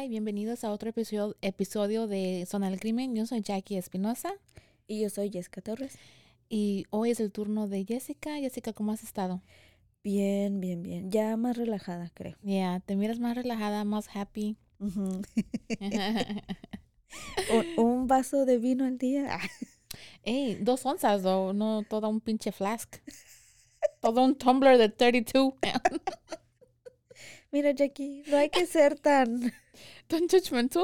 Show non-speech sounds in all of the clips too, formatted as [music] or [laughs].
Hola y bienvenidos a otro episodio, episodio de Zona del Crimen. Yo soy Jackie Espinosa Y yo soy Jessica Torres. y hoy es el turno de Jessica. Jessica, ¿cómo has estado? Bien, bien, bien. Ya más relajada, creo. Ya, te miras más relajada, más happy. [laughs] [laughs] Un, un vaso de vino al día. [laughs] Ey, dos onzas, o no todo un pinche flask. Todo un tumbler de 32. Mira, Jackie, no hay que ser tan... [laughs] Tan judgmental.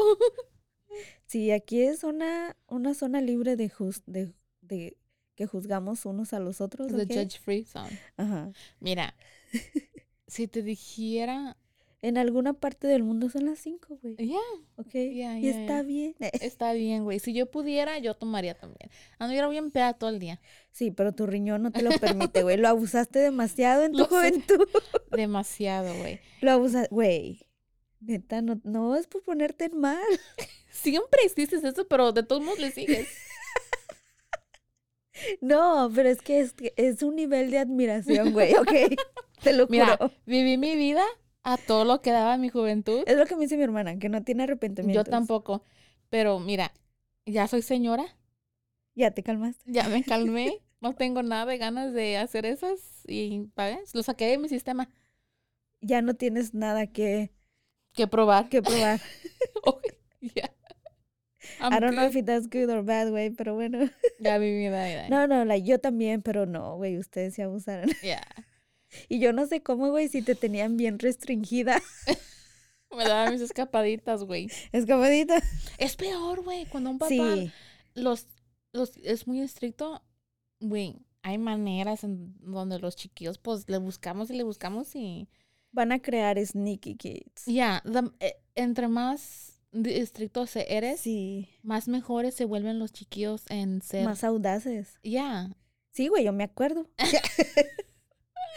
Sí, aquí es una, una zona libre de, juz- de, de que juzgamos unos a los otros. The judge free zone. Ajá. Mira, [laughs] si te dijera, En alguna parte del mundo son las cinco, güey. ya, ¿Ok? ya, y ya, está bien. [laughs] está bien, güey. Si yo pudiera, yo tomaría también. Anduviera bien peda todo el día. Sí, pero tu riñón no te lo permite, güey. Lo abusaste demasiado en [laughs] tu Lo sé. juventud. [laughs] Demasiado, güey. Lo abusaste, güey. Neta, no, no es por ponerte en mal. Siempre hiciste eso, pero de todos modos le sigues. No, pero es que es, es un nivel de admiración, güey, ¿ok? Te lo Mira, juro. viví mi vida a todo lo que daba en mi juventud. Es lo que me dice mi hermana, que no tiene arrepentimiento. Yo tampoco. Pero mira, ya soy señora, Ya te calmaste. ya me [laughs] calmé, no tengo nada de ganas de hacer esas y ¿sabes? lo saqué de mi sistema. Ya no tienes nada que, Que probar. que probar. [laughs] Ya. I don't know if that's good or bad, güey, pero bueno. Ya [laughs] viví mi vida. No, no, like, yo también, pero no, güey, ustedes se abusaron. Ya. Y yo no sé cómo, güey, si te tenían bien restringida. [laughs] Me daba mis escapaditas, güey. Escapadita. Es peor, güey, cuando un papá Sí, los, los es muy estricto, güey. Hay maneras en donde los chiquillos, pues, le buscamos y le buscamos y... van a crear sneaky kids. Ya, eh, entre más di- estricto se eres, Sí, más mejores se vuelven los chiquillos en ser... más audaces. Ya, Sí, güey, yo me acuerdo. [laughs]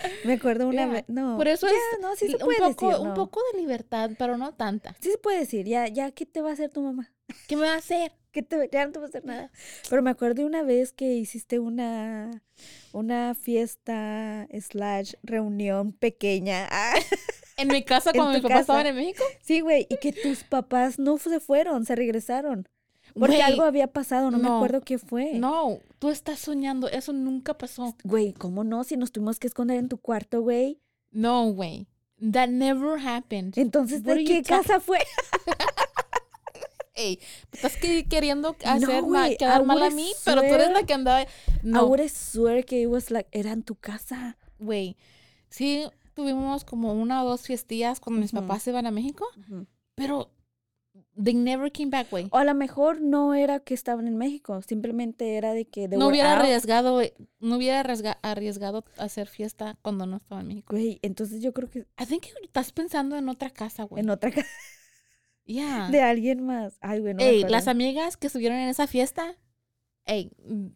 [laughs] me acuerdo una vez. No. por eso es no, sí se un puede poco, decir. un poco de libertad, pero no tanta. Sí se puede decir. Ya, ya, ¿qué te va a hacer tu mamá? [laughs] ¿Qué me va a hacer? ¿Qué te, ya no te va a hacer nada. Pero me acuerdo una vez que hiciste una, una fiesta slash reunión pequeña. Ah, [laughs] En mi casa, cuando mis papás estaban en México. sí, güey, y que tus papás no se fueron, se regresaron. Porque algo había pasado, no, me no, acuerdo qué fue. No, tú estás soñando, eso nunca pasó. Güey, ¿cómo no? Si nos tuvimos que esconder en tu cuarto, güey. No, güey. That never happened. Entonces, ¿de qué casa fue? [laughs] Ey, estás que- queriendo hacer ma- güey, quedar mal a mí, pero tú eres la que andaba. I No, would swear que it was like, era en tu casa. güey. Sí, tuvimos como una o dos fiestillas cuando mis Ujú. papás se iban a México, pero they never came back, güey. O a lo mejor no era que estaban en México, simplemente era de que No hubiera out. arriesgado, güey, no hubiera arriesga- arriesgado hacer fiesta cuando no estaba en México. Güey, entonces yo creo que I think estás pensando en otra casa, güey. en otra casa [laughs] Yeah. [laughs] de alguien más. Ay, güey, no Ey, las amigas que estuvieron en esa fiesta, ey, mm,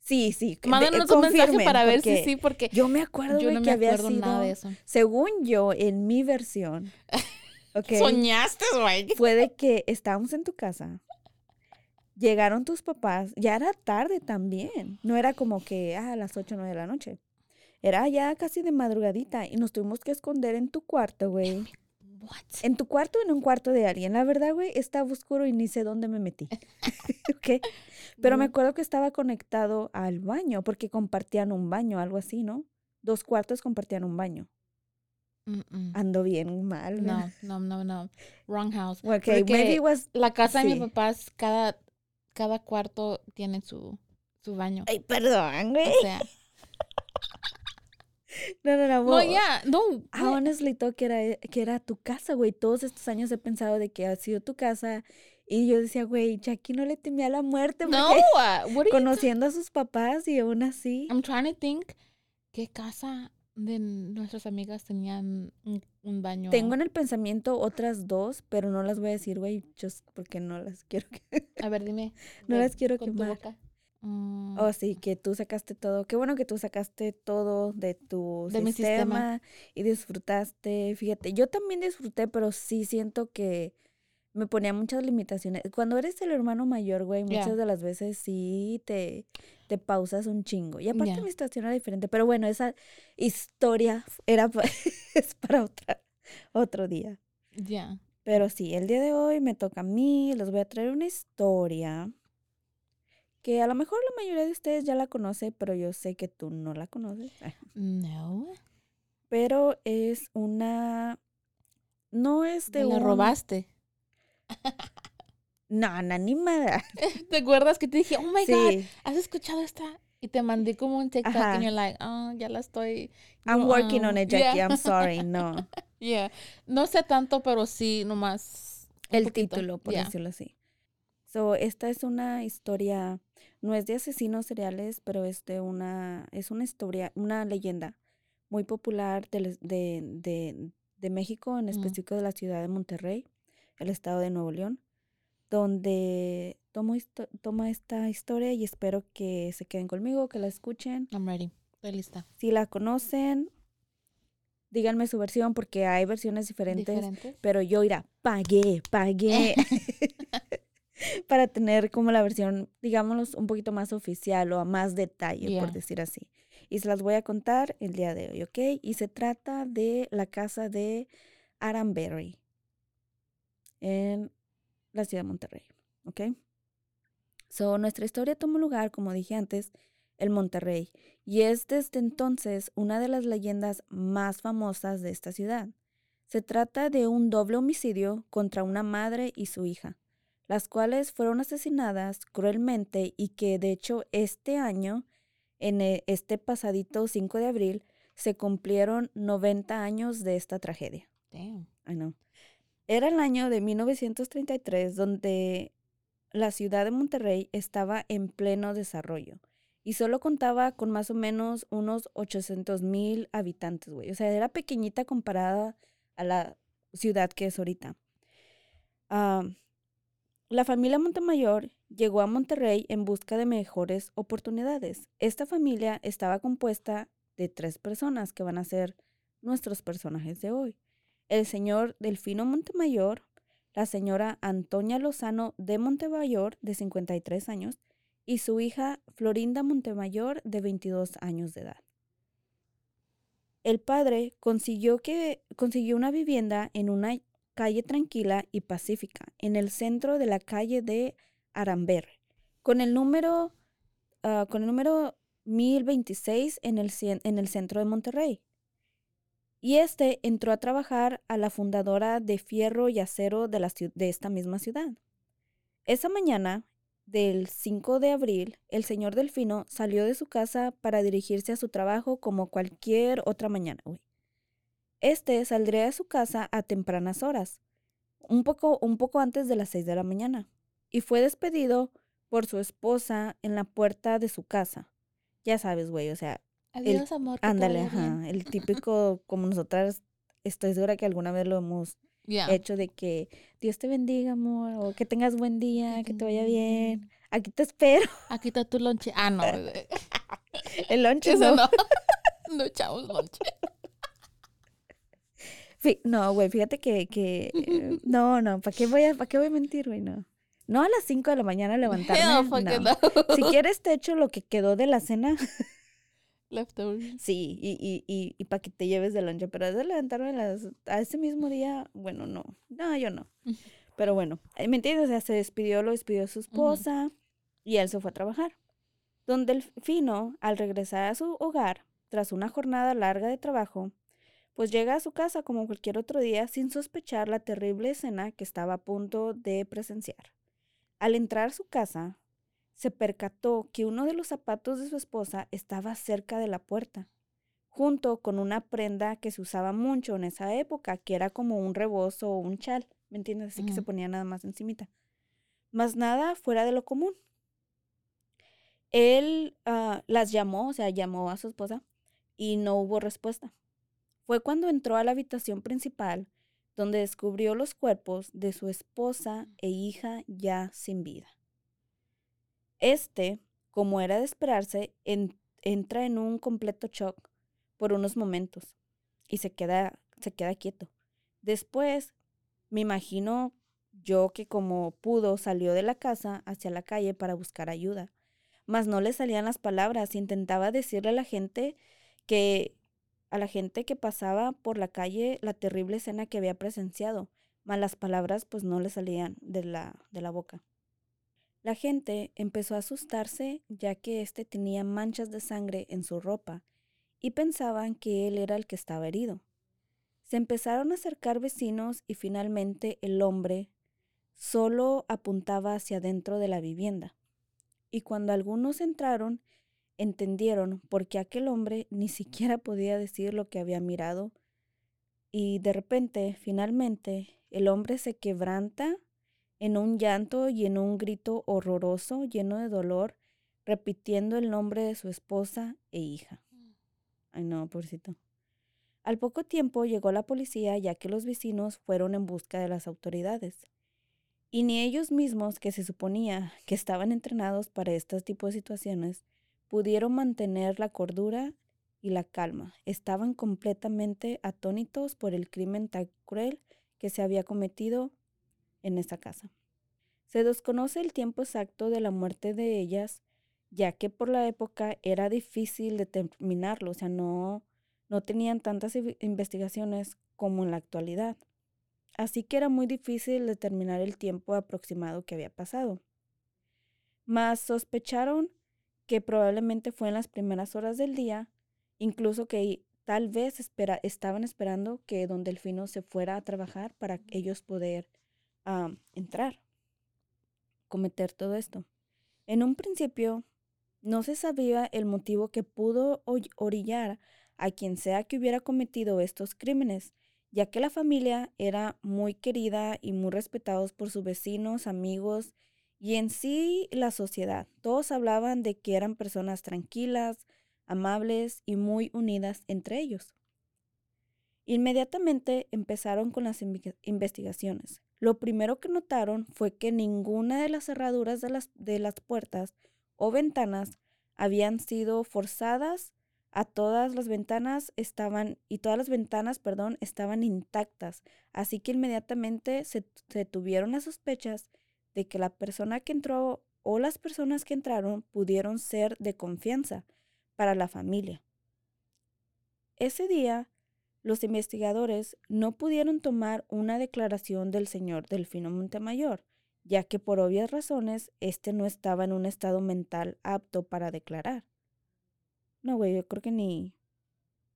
Sí, sí. mándanos un mensaje para ver si sí, porque Yo me acuerdo, yo no que me había acuerdo nada de eso. Según yo, en mi versión, [laughs] ok, Soñaste, güey. [laughs] fue de que estábamos en tu casa. Llegaron tus papás, ya era tarde también. No era como que ah, a las 8 o 9 de la noche. Era ya casi de madrugadita y nos tuvimos que esconder en tu cuarto, güey. What? En tu cuarto, en un cuarto de alguien. La verdad, güey, estaba oscuro y ni sé dónde me metí. [laughs] ¿Ok? Pero me acuerdo que estaba conectado al baño porque compartían un baño, algo así, ¿no? Dos cuartos compartían un baño. Mm, mm. Ando bien mal. No, no, no, no. Wrong house. Ok, Porque maybe it was... la casa de sí. mis papás, cada, cada cuarto tiene su, su baño. Ay, perdón, güey. O sea, [laughs] No, no, no. no, well, ya, no. Güey. honestly thought que era, que era tu casa, güey. Todos estos años he pensado de que ha sido tu casa. Y yo decía, güey, Jackie no le temía la muerte. No, uh, what conociendo a sus papás y aún así. I'm trying to think qué casa de nuestras amigas tenían un, un baño. Tengo en el pensamiento otras dos, pero no las voy a decir, güey, just porque no las quiero. que- [laughs] A ver, dime. No de- las quiero boca. Mm, Oh, sí, que tú sacaste todo. Qué bueno que tú sacaste todo de tu De mi sistema. y disfrutaste. Fíjate, yo también disfruté, pero sí siento que me ponía muchas limitaciones. Cuando eres el hermano mayor, güey, muchas de las veces sí te, te pausas un chingo. Y aparte mi situación era diferente. Pero bueno, esa historia era [laughs] es para otra, otro día. Ya. Pero sí, el día de hoy me toca a mí, les voy a traer una historia que a lo mejor la mayoría de ustedes ya la conoce, pero yo sé que tú no la conoces. [laughs] No. Pero es una... No es de la un- robaste. No, no, ni madre. [laughs] ¿Te acuerdas que te dije, oh my God, ¿has escuchado esta? Y te mandé como un TikTok Ajá. and you're like, oh, ya la estoy. I'm working on it, Jackie, yeah, I'm sorry, no. [laughs] yeah. No sé tanto, pero sí, nomás. El poquito, título, por yeah. decirlo así. So, esta es una historia, no es de asesinos seriales, pero es de una, es una historia, una leyenda muy popular de, de, de, de México, en Mm. específico de la ciudad de Monterrey, el estado de Nuevo León, donde tomo, toma esta historia y espero que se queden conmigo, que la escuchen. I'm ready. Estoy lista. Si la conocen, díganme su versión porque hay versiones diferentes ¿Diferente? pero yo irá, pagué, pagué [laughs] [laughs] para tener como la versión, digámoslo, un poquito más oficial o a más detalle, por decir así. Y se las voy a contar el día de hoy, ¿ok? Y se trata de la casa de Aranberry en la ciudad de Monterrey, ¿ok? So, nuestra historia toma lugar, como dije antes, en Monterrey, y es desde entonces una de las leyendas más famosas de esta ciudad. Se trata de un doble homicidio contra una madre y su hija, las cuales fueron asesinadas cruelmente y que de hecho este año, en e- este pasadito 5 de abril, se cumplieron 90 años de esta tragedia. Damn. I know. Era el año de 1933 donde la ciudad de Monterrey estaba en pleno desarrollo y solo contaba con más o menos unos 800 mil habitantes, güey. O sea, era pequeñita comparada a la ciudad que es ahorita. Ah, la familia Montemayor llegó a Monterrey en busca de mejores oportunidades. Esta familia estaba compuesta de tres personas que van a ser nuestros personajes de hoy el señor Delfino Montemayor, la señora Antonia Lozano de Montemayor, de 53 años, y su hija Florinda Montemayor, de 22 años de edad. El padre consiguió, que, consiguió una vivienda en una calle tranquila y pacífica, en el centro de la calle de Aramber, con el número, ah, con el número 1026 en el, en el centro de Monterrey y este entró a trabajar a la fundadora de Fierro y Acero de, la, de esta misma ciudad. Esa mañana del 5 de abril, el señor Delfino salió de su casa para dirigirse a su trabajo como cualquier otra mañana. Este saldría de su casa a tempranas horas, un poco, un poco antes de las 6 de la mañana, y fue despedido por su esposa en la puerta de su casa. Ya sabes, güey, o sea, Adiós, amor. Ándale, ajá. El [laughs] típico, como nosotras, estoy segura que alguna vez lo hemos Yeah. hecho de que Dios te bendiga, amor, o que tengas buen día, que te vaya bien. Aquí te espero. Aquí está tu lonche. Ah, no. [laughs] eh, El [laughs] lunch Eso no. no. No echamos lonche. No, güey, fíjate que, que eh, no, no, ¿para qué voy a, para qué voy a mentir, güey? No. No a las 5 de la mañana levantarme. No. no. Si quieres te echo lo que quedó de la cena Leftovers. Sí, y, y, y, y para que te lleves de lonche, pero de levantarme a, las, a ese mismo día, bueno, no, no, yo no. [laughs] Pero bueno, eh, ¿me entiendes? O sea, se despidió, lo despidió su esposa y él se fue a trabajar. Don Delfino, al regresar a su hogar, tras una jornada larga de trabajo, pues llega a su casa como cualquier otro día sin sospechar la terrible escena que estaba a punto de presenciar. Al entrar a su casa, se percató que uno de los zapatos de su esposa estaba cerca de la puerta, junto con una prenda que se usaba mucho en esa época, que era como un rebozo o un chal, ¿me entiendes? Así que se ponía nada más encimita. Más nada fuera de lo común. Él ah, las llamó, o sea, llamó a su esposa y no hubo respuesta. Fue cuando entró a la habitación principal donde descubrió los cuerpos de su esposa e hija ya sin vida. Este, como era de esperarse, entra en un completo shock por unos momentos y se queda, se queda quieto. Después, me imagino yo que como pudo salió de la casa hacia la calle para buscar ayuda, mas no le salían las palabras. Intentaba decirle a la gente que a la gente que pasaba por la calle la terrible escena que había presenciado, mas las palabras pues no le salían de la, de la boca. La gente empezó a asustarse ya que éste tenía manchas de sangre en su ropa y pensaban que él era el que estaba herido. Se empezaron a acercar vecinos y finalmente el hombre solo apuntaba hacia dentro de la vivienda. Y cuando algunos entraron, entendieron por qué aquel hombre ni siquiera podía decir lo que había mirado. Y de repente, finalmente, el hombre se quebranta en un llanto y en un grito horroroso, lleno de dolor, repitiendo el nombre de su esposa e hija. Ay, no, pobrecito. Al poco tiempo llegó la policía ya que los vecinos fueron en busca de las autoridades. Y ni ellos mismos, que se suponía que estaban entrenados para este tipo de situaciones, pudieron mantener la cordura y la calma. Estaban completamente atónitos por el crimen tan cruel que se había cometido en esa casa. Se desconoce el tiempo exacto de la muerte de ellas, ya que por la época era difícil determinarlo, o sea, no, no tenían tantas investigaciones como en la actualidad. Así que era muy difícil determinar el tiempo aproximado que había pasado. Mas sospecharon que probablemente fue en las primeras horas del día, incluso que tal vez estaban esperando que don Delfino se fuera a trabajar para ellos poder a entrar, cometer todo esto. En un principio, no se sabía el motivo que pudo orillar a quien sea que hubiera cometido estos crímenes, ya que la familia era muy querida y muy respetados por sus vecinos, amigos y en sí la sociedad. Todos hablaban de que eran personas tranquilas, amables y muy unidas entre ellos. Inmediatamente empezaron con las investigaciones. Lo primero que notaron fue que ninguna de las cerraduras de las, de las puertas o ventanas habían sido forzadas, a todas las ventanas estaban, y todas las ventanas, perdón, estaban intactas. Así que inmediatamente se, se tuvieron las sospechas de que la persona que entró o las personas que entraron pudieron ser de confianza para la familia. Ese día los investigadores no pudieron tomar una declaración del señor Delfino Montemayor, ya que por obvias razones éste no estaba en un estado mental apto para declarar. No, güey, yo creo que ni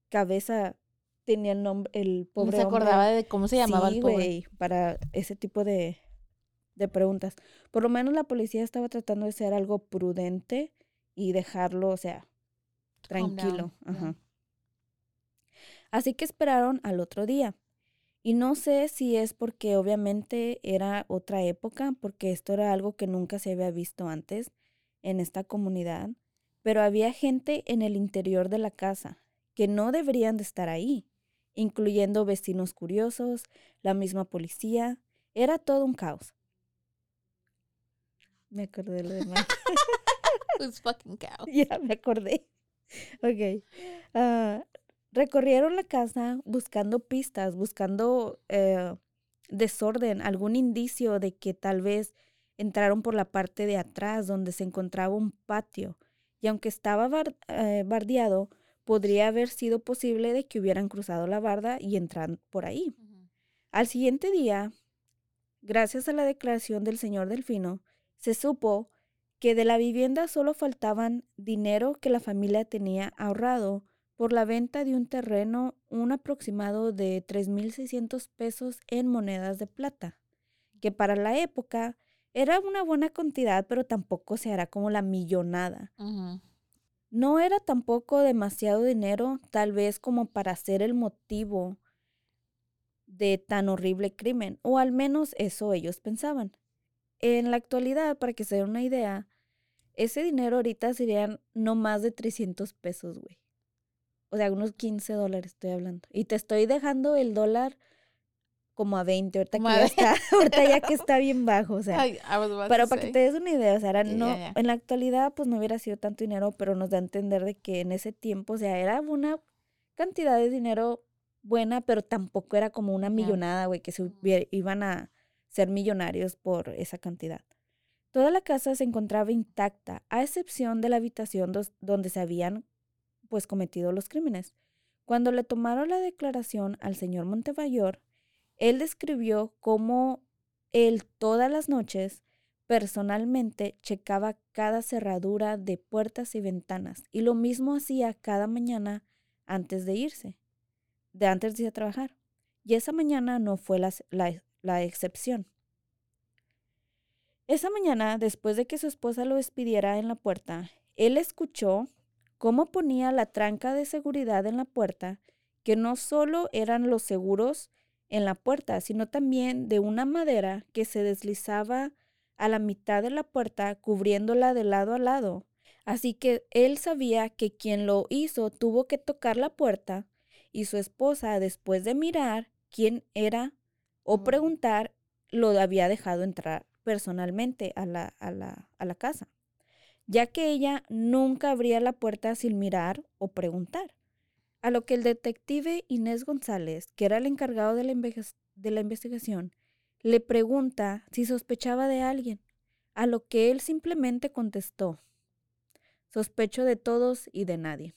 cabeza tenía el nombre, el pobre. No se acordaba de cómo se llamaba el pobre. Güey, para ese tipo de, de preguntas. Por lo menos la policía estaba tratando de ser algo prudente y dejarlo, o sea, tranquilo. Ajá. Así que esperaron al otro día. Y no sé si es porque obviamente era otra época, porque esto era algo que nunca se había visto antes en esta comunidad, pero había gente en el interior de la casa que no deberían de estar ahí, incluyendo vecinos curiosos, la misma policía, era todo un caos. Me acordé de lo demás. Who's fucking [laughs] cow? Ya, me acordé. Ok. Uh, Recorrieron la casa buscando pistas, buscando eh, desorden, algún indicio de que tal vez entraron por la parte de atrás donde se encontraba un patio. Y aunque estaba eh, bardeado, podría haber sido posible de que hubieran cruzado la barda y entran por ahí. Al siguiente día, gracias a la declaración del señor Delfino, se supo que de la vivienda solo faltaban dinero que la familia tenía ahorrado por la venta de un terreno, un aproximado de 3.600 pesos en monedas de plata, que para la época era una buena cantidad, pero tampoco se hará como la millonada. No era tampoco demasiado dinero, tal vez como para ser el motivo de tan horrible crimen, o al menos eso ellos pensaban. En la actualidad, para que se den una idea, ese dinero ahorita serían no más de 300 pesos, güey. O sea, unos 15 dólares estoy hablando. Y te estoy dejando el dólar como a 20, ahorita, que ya, está, [laughs] ahorita ya que [laughs] está bien bajo, o sea. pero para que te des una idea, o sea, era no, en la actualidad pues no hubiera sido tanto dinero, pero nos da a entender de que en ese tiempo, o sea, era una cantidad de dinero buena, pero tampoco era como una millonada, güey, que se iban a ser millonarios por esa cantidad. Toda la casa se encontraba intacta, a excepción de la habitación donde se habían pues cometido los crímenes. Cuando le tomaron la declaración al señor Montemayor, él describió cómo él todas las noches personalmente checaba cada cerradura de puertas y ventanas y lo mismo hacía cada mañana antes de irse, de antes de ir a trabajar. Y esa mañana no fue la, la excepción. Esa mañana, después de que su esposa lo despidiera en la puerta, él escuchó cómo ponía la tranca de seguridad en la puerta, que no solo eran los seguros en la puerta, sino también de una madera que se deslizaba a la mitad de la puerta, cubriéndola de lado a lado. Así que él sabía que quien lo hizo tuvo que tocar la puerta y su esposa, después de mirar quién era o preguntar, lo había dejado entrar personalmente a la, a la, a la casa ya que ella nunca abría la puerta sin mirar o preguntar. A lo que el detective Inés González, que era el encargado de la, investigación, le pregunta si sospechaba de alguien, a lo que él simplemente contestó, sospecho de todos y de nadie.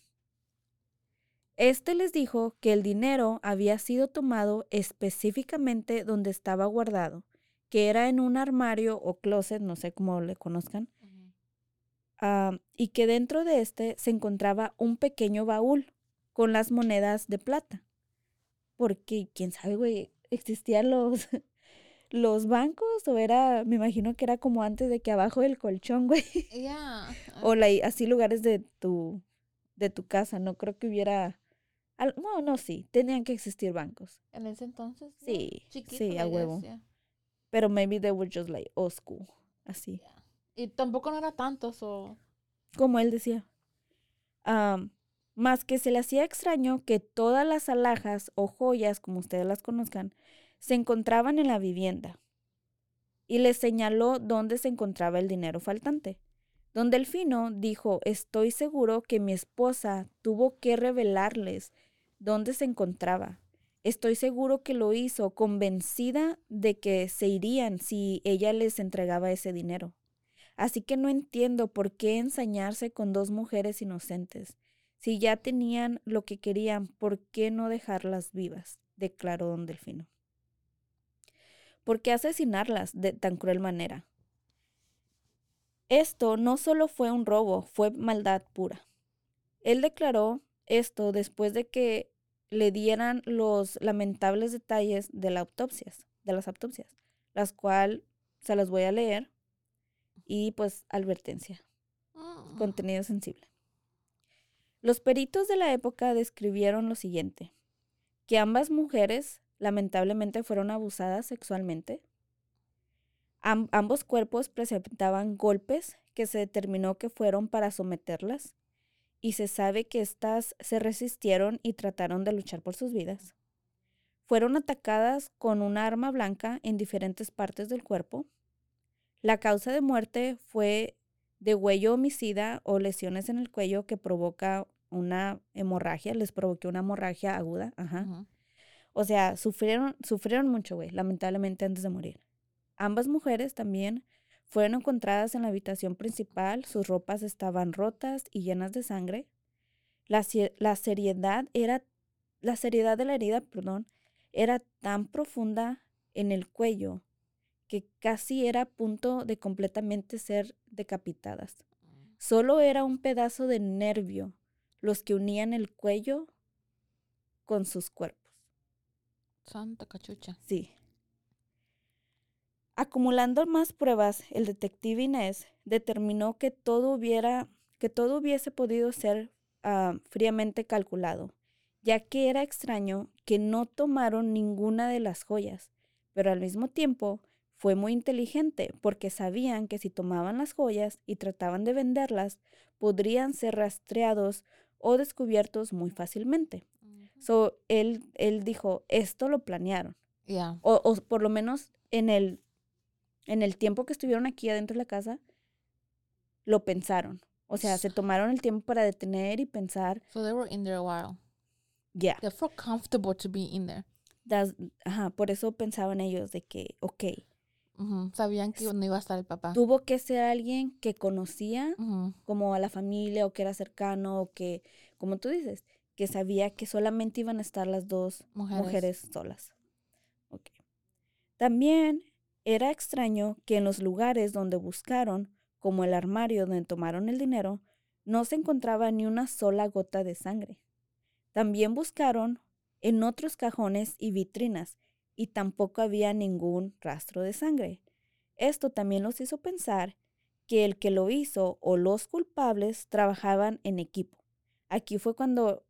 Este les dijo que el dinero había sido tomado específicamente donde estaba guardado, que era en un armario o closet, no sé cómo le conozcan, y que dentro de este se encontraba un pequeño baúl con las monedas de plata. Porque, quién sabe, güey, existían los, [laughs] los bancos o era, me imagino que era como antes de que abajo del colchón, güey. [laughs] o la, así lugares de tu, de tu casa, no creo que hubiera... no, no, sí, tenían que existir bancos. En ese entonces. Sí, sí, a huevo. Pero maybe they were just like old school, así. Y tampoco no era tanto, o Como él decía. más que se le hacía extraño que todas las alhajas o joyas, como ustedes las conozcan, se encontraban en la vivienda. Y le señaló dónde se encontraba el dinero faltante. Don Delfino dijo, estoy seguro que mi esposa tuvo que revelarles dónde se encontraba. Estoy seguro que lo hizo convencida de que se irían si ella les entregaba ese dinero. Así que no entiendo por qué ensañarse con dos mujeres inocentes. Si ya tenían lo que querían, ¿por qué no dejarlas vivas? declaró don Delfino. ¿Por qué asesinarlas de tan cruel manera? Esto no solo fue un robo, fue maldad pura. Él declaró esto después de que le dieran los lamentables detalles de, autopsias, de las autopsias, las cuales se las voy a leer y pues advertencia. Ah. Contenido sensible. Los peritos de la época describieron lo siguiente, que ambas mujeres lamentablemente fueron abusadas sexualmente. ambos cuerpos presentaban golpes que se determinó que fueron para someterlas y se sabe que éstas se resistieron y trataron de luchar por sus vidas. Fueron atacadas con una arma blanca en diferentes partes del cuerpo la causa de muerte fue de huello homicida o lesiones en el cuello que provoca una hemorragia, les provoqué una hemorragia aguda. Ajá. O sea, sufrieron, sufrieron mucho, güey, lamentablemente antes de morir. Ambas mujeres también fueron encontradas en la habitación principal, sus ropas estaban rotas y llenas de sangre. La, la seriedad era, la seriedad de la herida, perdón, era tan profunda en el cuello que casi era a punto de completamente ser decapitadas. Solo era un pedazo de nervio los que unían el cuello con sus cuerpos. Santa cachucha. Sí. Acumulando más pruebas, el detective Inés determinó que todo hubiera, que todo hubiese podido ser ah, fríamente calculado, ya que era extraño que no tomaron ninguna de las joyas, pero al mismo tiempo fue muy inteligente porque sabían que si tomaban las joyas y trataban de venderlas, podrían ser rastreados o descubiertos muy fácilmente. So, él, él dijo, esto lo planearon. Yeah. O, o por lo menos en el, en el tiempo que estuvieron aquí adentro de la casa, lo pensaron. O sea, se tomaron el tiempo para detener y pensar, So they were in there a while. ya, They felt comfortable to be in there. das- ajá, por eso pensaban ellos de que, ok, Sabían que no iba a estar el papá. tuvo que ser alguien que conocía como a la familia o que era cercano o que, como tú dices, que sabía que solamente iban a estar las dos Mujeres. mujeres solas. También era extraño que en los lugares donde buscaron, como el armario donde tomaron el dinero, no se encontraba ni una sola gota de sangre. También buscaron en otros cajones y vitrinas y tampoco había ningún rastro de sangre. Esto también los hizo pensar que el que lo hizo o los culpables trabajaban en equipo. Aquí fue cuando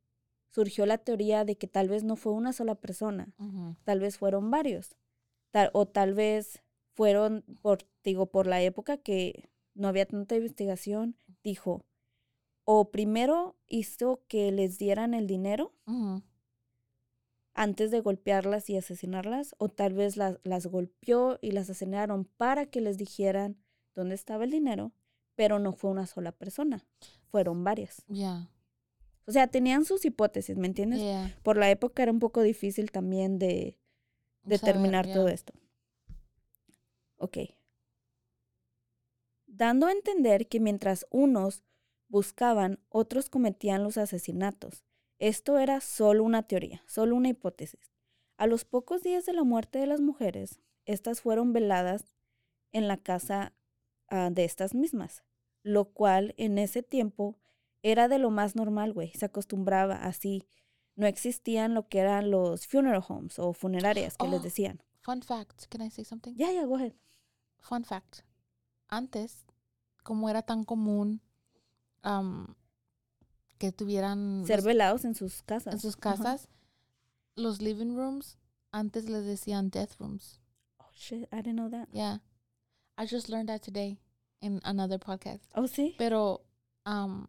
surgió la teoría de que tal vez no fue una sola persona, tal vez fueron varios, tal- o tal vez fueron por, digo, por la época que no había tanta investigación, dijo, o primero hizo que les dieran el dinero. Antes de golpearlas y asesinarlas, o tal vez las, las golpeó y las asesinaron para que les dijeran dónde estaba el dinero, pero no fue una sola persona, fueron varias. Yeah. O sea, tenían sus hipótesis, ¿me entiendes? Yeah. Por la época era un poco difícil también de determinar todo esto. Ok. Dando a entender que mientras unos buscaban, otros cometían los asesinatos. Esto era solo una teoría, solo una hipótesis. A los pocos días de la muerte de las mujeres, estas fueron veladas en la casa ah, de estas mismas, lo cual en ese tiempo era de lo más normal, güey. Se acostumbraba así. No existían lo que eran los funeral homes o funerarias que les Oh. decían. Fun fact. Can I say something? Ya, ya, go ahead. Fun fact. Antes, como era tan común que tuvieran Ser los- velados en sus casas. en sus casas, los living rooms antes les decían death rooms. Oh, shit, I didn't know that. Yeah. I just learned that today in another podcast. Oh, sí. Pero am,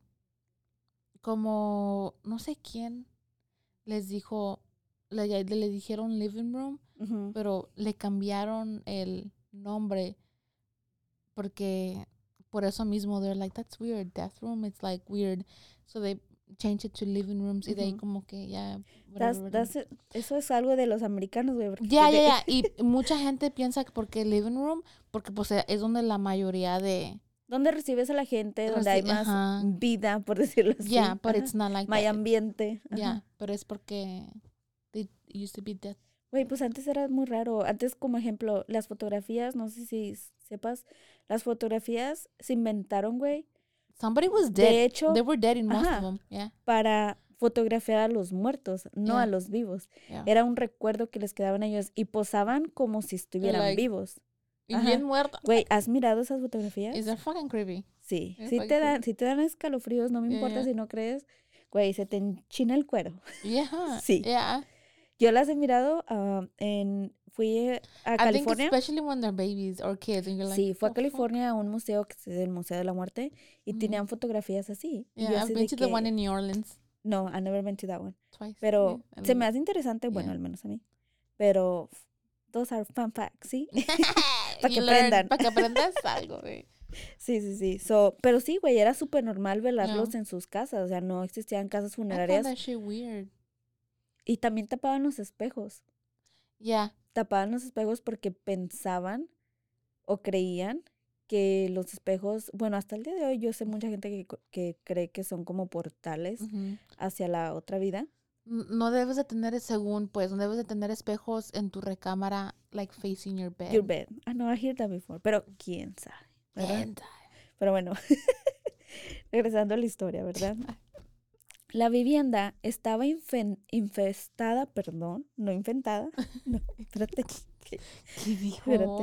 como no sé quién les dijo, le, le dijeron living room, pero le cambiaron el nombre porque por eso mismo they're like that's weird death room it's like weird so they changed it to living rooms y de ahí como que ya it. eso es algo de los americanos, güey. ya ya ya y mucha gente piensa que porque living room porque pues eh, es donde la mayoría de Donde recibes a la gente, donde hay más ajá. vida, por decirlo así. yeah but it's not like that. ambiente. ajá. yeah pero es porque they used to be death Güey, pues antes era muy raro. Antes, como ejemplo, las fotografías, no sé si sepas, las fotografías se inventaron, güey, somebody was De dead hecho, they were dead in most ajá. of them yeah para fotografiar a los muertos, no a Yeah. los vivos. yeah Era un recuerdo que les quedaban a ellos y posaban como si estuvieran like, vivos. y ajá. bien muerta Güey, ¿has mirado esas fotografías? is that fucking creepy Sí, Es sí like te dan, sí te dan escalofríos, no me importa yeah. si no crees. Güey, se te enchina el cuero. yeah [laughs] Sí. Yo las he mirado ah, en fui a I think California. especially when they're babies or kids and you're like, Sí, fue a "Oh, fuck." California a un museo que es el Museo de la Muerte y tenían fotografías así. Yeah, así I've de been to the one in New Orleans No, I never been to that one. twice. Pero yeah, I se me hace interesante, bueno, Yeah. al menos a mí. Pero those are fun facts, ¿sí? [laughs] [laughs] Pa' You que aprendan. Para que aprendas [laughs] algo, güey. sí, sí, sí. So, pero sí, güey, era súper normal velarlos Yeah. en sus casas. O sea, no existían casas I funerarias. that shit weird. Y también tapaban los espejos. Yeah. Tapaban los espejos porque pensaban o creían que los espejos, bueno, hasta el día de hoy yo sé mucha gente que, que cree que son como portales hacia la otra vida. No debes de tener, según, pues, no debes de tener espejos en tu recámara, like, facing your bed. Your bed. I know, I heard that before. Pero quién sabe, ¿verdad? Pero bueno, [laughs] regresando a la historia, ¿verdad? La vivienda estaba infestada, perdón, no inventada. [laughs] No, espérate. ¿Qué dijo? Espérate.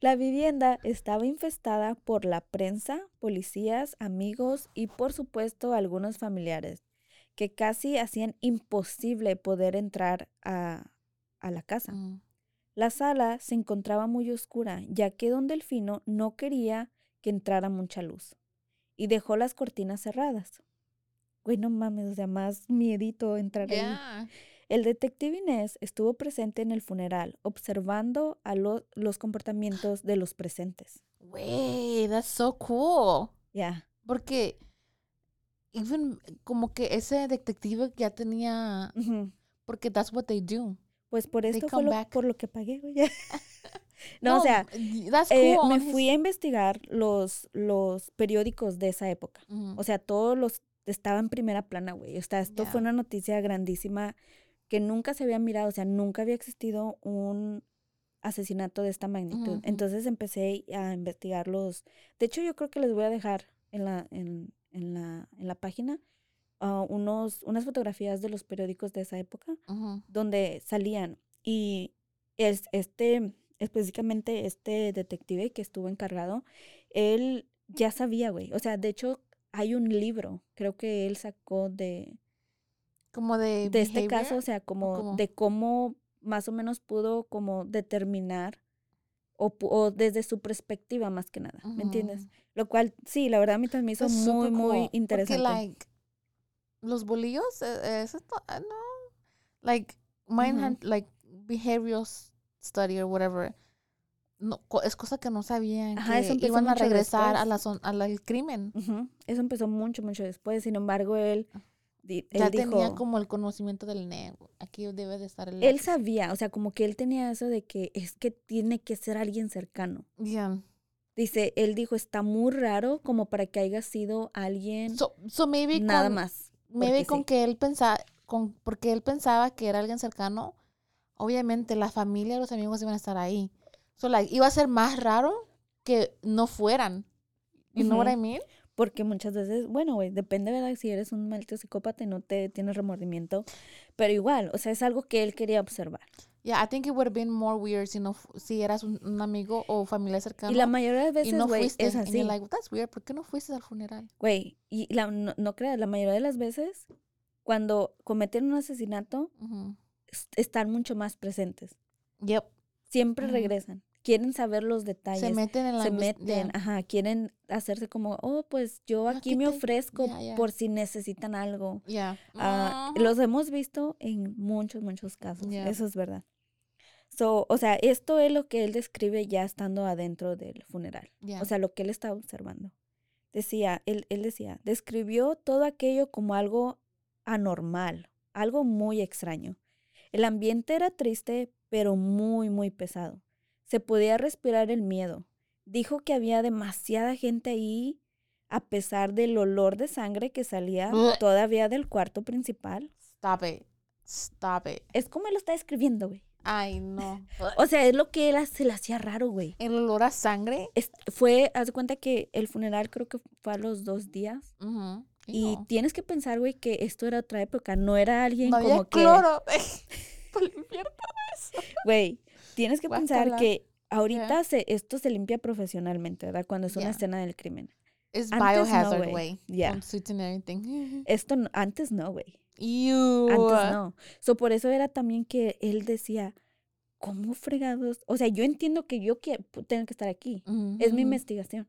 La vivienda estaba infestada por la prensa, policías, amigos y por supuesto algunos familiares que casi hacían imposible poder entrar a, a la casa. Mm. La sala se encontraba muy oscura, ya que don Delfino no quería que entrara mucha luz y dejó las cortinas cerradas. Güey, no mames, o sea, más miedito entrar ahí. Yeah. El detective Inés estuvo presente en el funeral, observando a lo- los comportamientos de los presentes. Wey, that's so cool. Ya. Porque, even, como que ese detective ya tenía, porque that's what they do. Pues por esto fue lo- por lo que pagué, güey. [laughs] no, o sea, that's eh, cool. me fui a investigar los, los periódicos de esa época. O sea, todos los estaban en primera plana, güey. O sea, esto fue una noticia grandísima que nunca se había mirado, o sea, nunca había existido un asesinato de esta magnitud. Entonces empecé a investigar los... De hecho, yo creo que les voy a dejar en la, en, en la, en la página ah, unos, unas fotografías de los periódicos de esa época donde salían. Y es, este, específicamente este detective que estuvo encargado, él ya sabía, güey. O sea, de hecho, hay un libro, creo que él sacó de, Como de de este caso, o sea, como cómo? de cómo más o menos pudo como determinar o, o desde su perspectiva más que nada, ¿me entiendes? Ujú. Lo cual, sí, la verdad a mí también me hizo That's muy, muy cool, interesante. Porque, like, los bolillos, eso to- ah, no. Like, mine Ujú. had, like, behavioral study or whatever. No, es cosa que no sabían Ajá, que iban a regresar a la zon- a la- al crimen. Eso empezó mucho, mucho después. Sin embargo, él, di- él Ya dijo... tenía como el conocimiento del ne. Aquí debe de estar el. Él sabía, o sea, como que él tenía eso de que es que tiene que ser alguien cercano. Yeah. Dice, él dijo, está muy raro como para que haya sido alguien So, so maybe nada con, más. Maybe con sí. que él pensaba, con, porque él pensaba que era alguien cercano, obviamente la familia y los amigos iban a estar ahí. So, like, iba a ser más raro que no fueran. You know what I mean? Porque muchas veces, bueno, güey, depende, ¿verdad? Si eres un maldito psicópata y no te tienes remordimiento. Pero igual, o sea, es algo que él quería observar. Yeah, I think it would have been more weird si, no, si eras un, un amigo o familia cercano y la mayoría de y veces, no güey, fuiste. es así. like, that's weird. ¿Por qué no fuiste al funeral? Güey, y la, no, no creas, la mayoría de las veces, cuando cometen un asesinato, Ujú. es- están mucho más presentes. Yep. Siempre Ujú. regresan. Quieren saber los detalles. Se meten en la se meten, yeah. ajá, quieren hacerse como, oh, pues yo Ah, aquí ¿qué me te- ofrezco ya, ya. por si necesitan algo. Yeah. Ah. Los hemos visto en muchos, muchos casos, Ya. eso es verdad. So, o sea, esto es lo que él describe ya estando adentro del funeral, o sea, lo que él estaba observando. Decía, él, él decía, describió todo aquello como algo anormal, algo muy extraño. El ambiente era triste, pero muy, muy pesado. Se podía respirar el miedo. Dijo que había demasiada gente ahí, a pesar del olor de sangre que salía todavía del cuarto principal. Stop it. Stop it. Es como él lo está escribiendo, güey. Ay, no. [laughs] O sea, es lo que él se le hacía raro, güey. El olor a sangre. Es- fue, haz de cuenta que el funeral creo que fue a los dos días. Y tienes que pensar, güey, que esto era otra época. No era alguien no había como que. cloro. [laughs] Eso. Güey, tienes que pensar que ahorita se, esto se limpia profesionalmente, ¿verdad? Cuando es una escena del crimen. Es no, biohazard, güey. güey. Ya. Con suits and everything. [laughs] Esto no- antes no, güey. Antes no. So, por eso era también que él decía, ¿cómo fregados? O sea, yo entiendo que yo que, tengo que estar aquí. Es mi Ujú. investigación.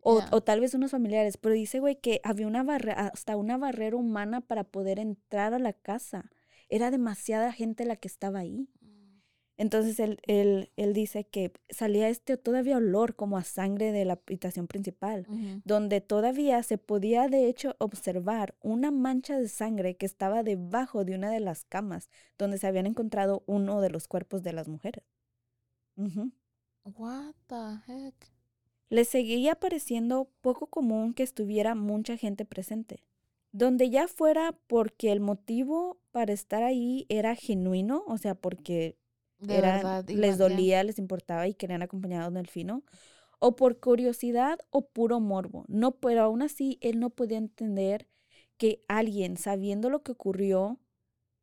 O, o tal vez unos familiares, pero dice, güey, que había una barrera, hasta una barrera humana para poder entrar a la casa. Era demasiada gente la que estaba ahí. Entonces él, él, él dice que salía este todavía olor como a sangre de la habitación principal, donde todavía se podía de hecho observar una mancha de sangre que estaba debajo de una de las camas donde se habían encontrado uno de los cuerpos de las mujeres. Ujú. What the heck? Le seguía pareciendo poco común que estuviera mucha gente presente. Donde ya fuera porque el motivo para estar ahí era genuino, o sea, porque De era- verdad. les dolía, les importaba y querían acompañar a Don Delfino, o por curiosidad o puro morbo. No, pero aún así él no podía entender que alguien, sabiendo lo que ocurrió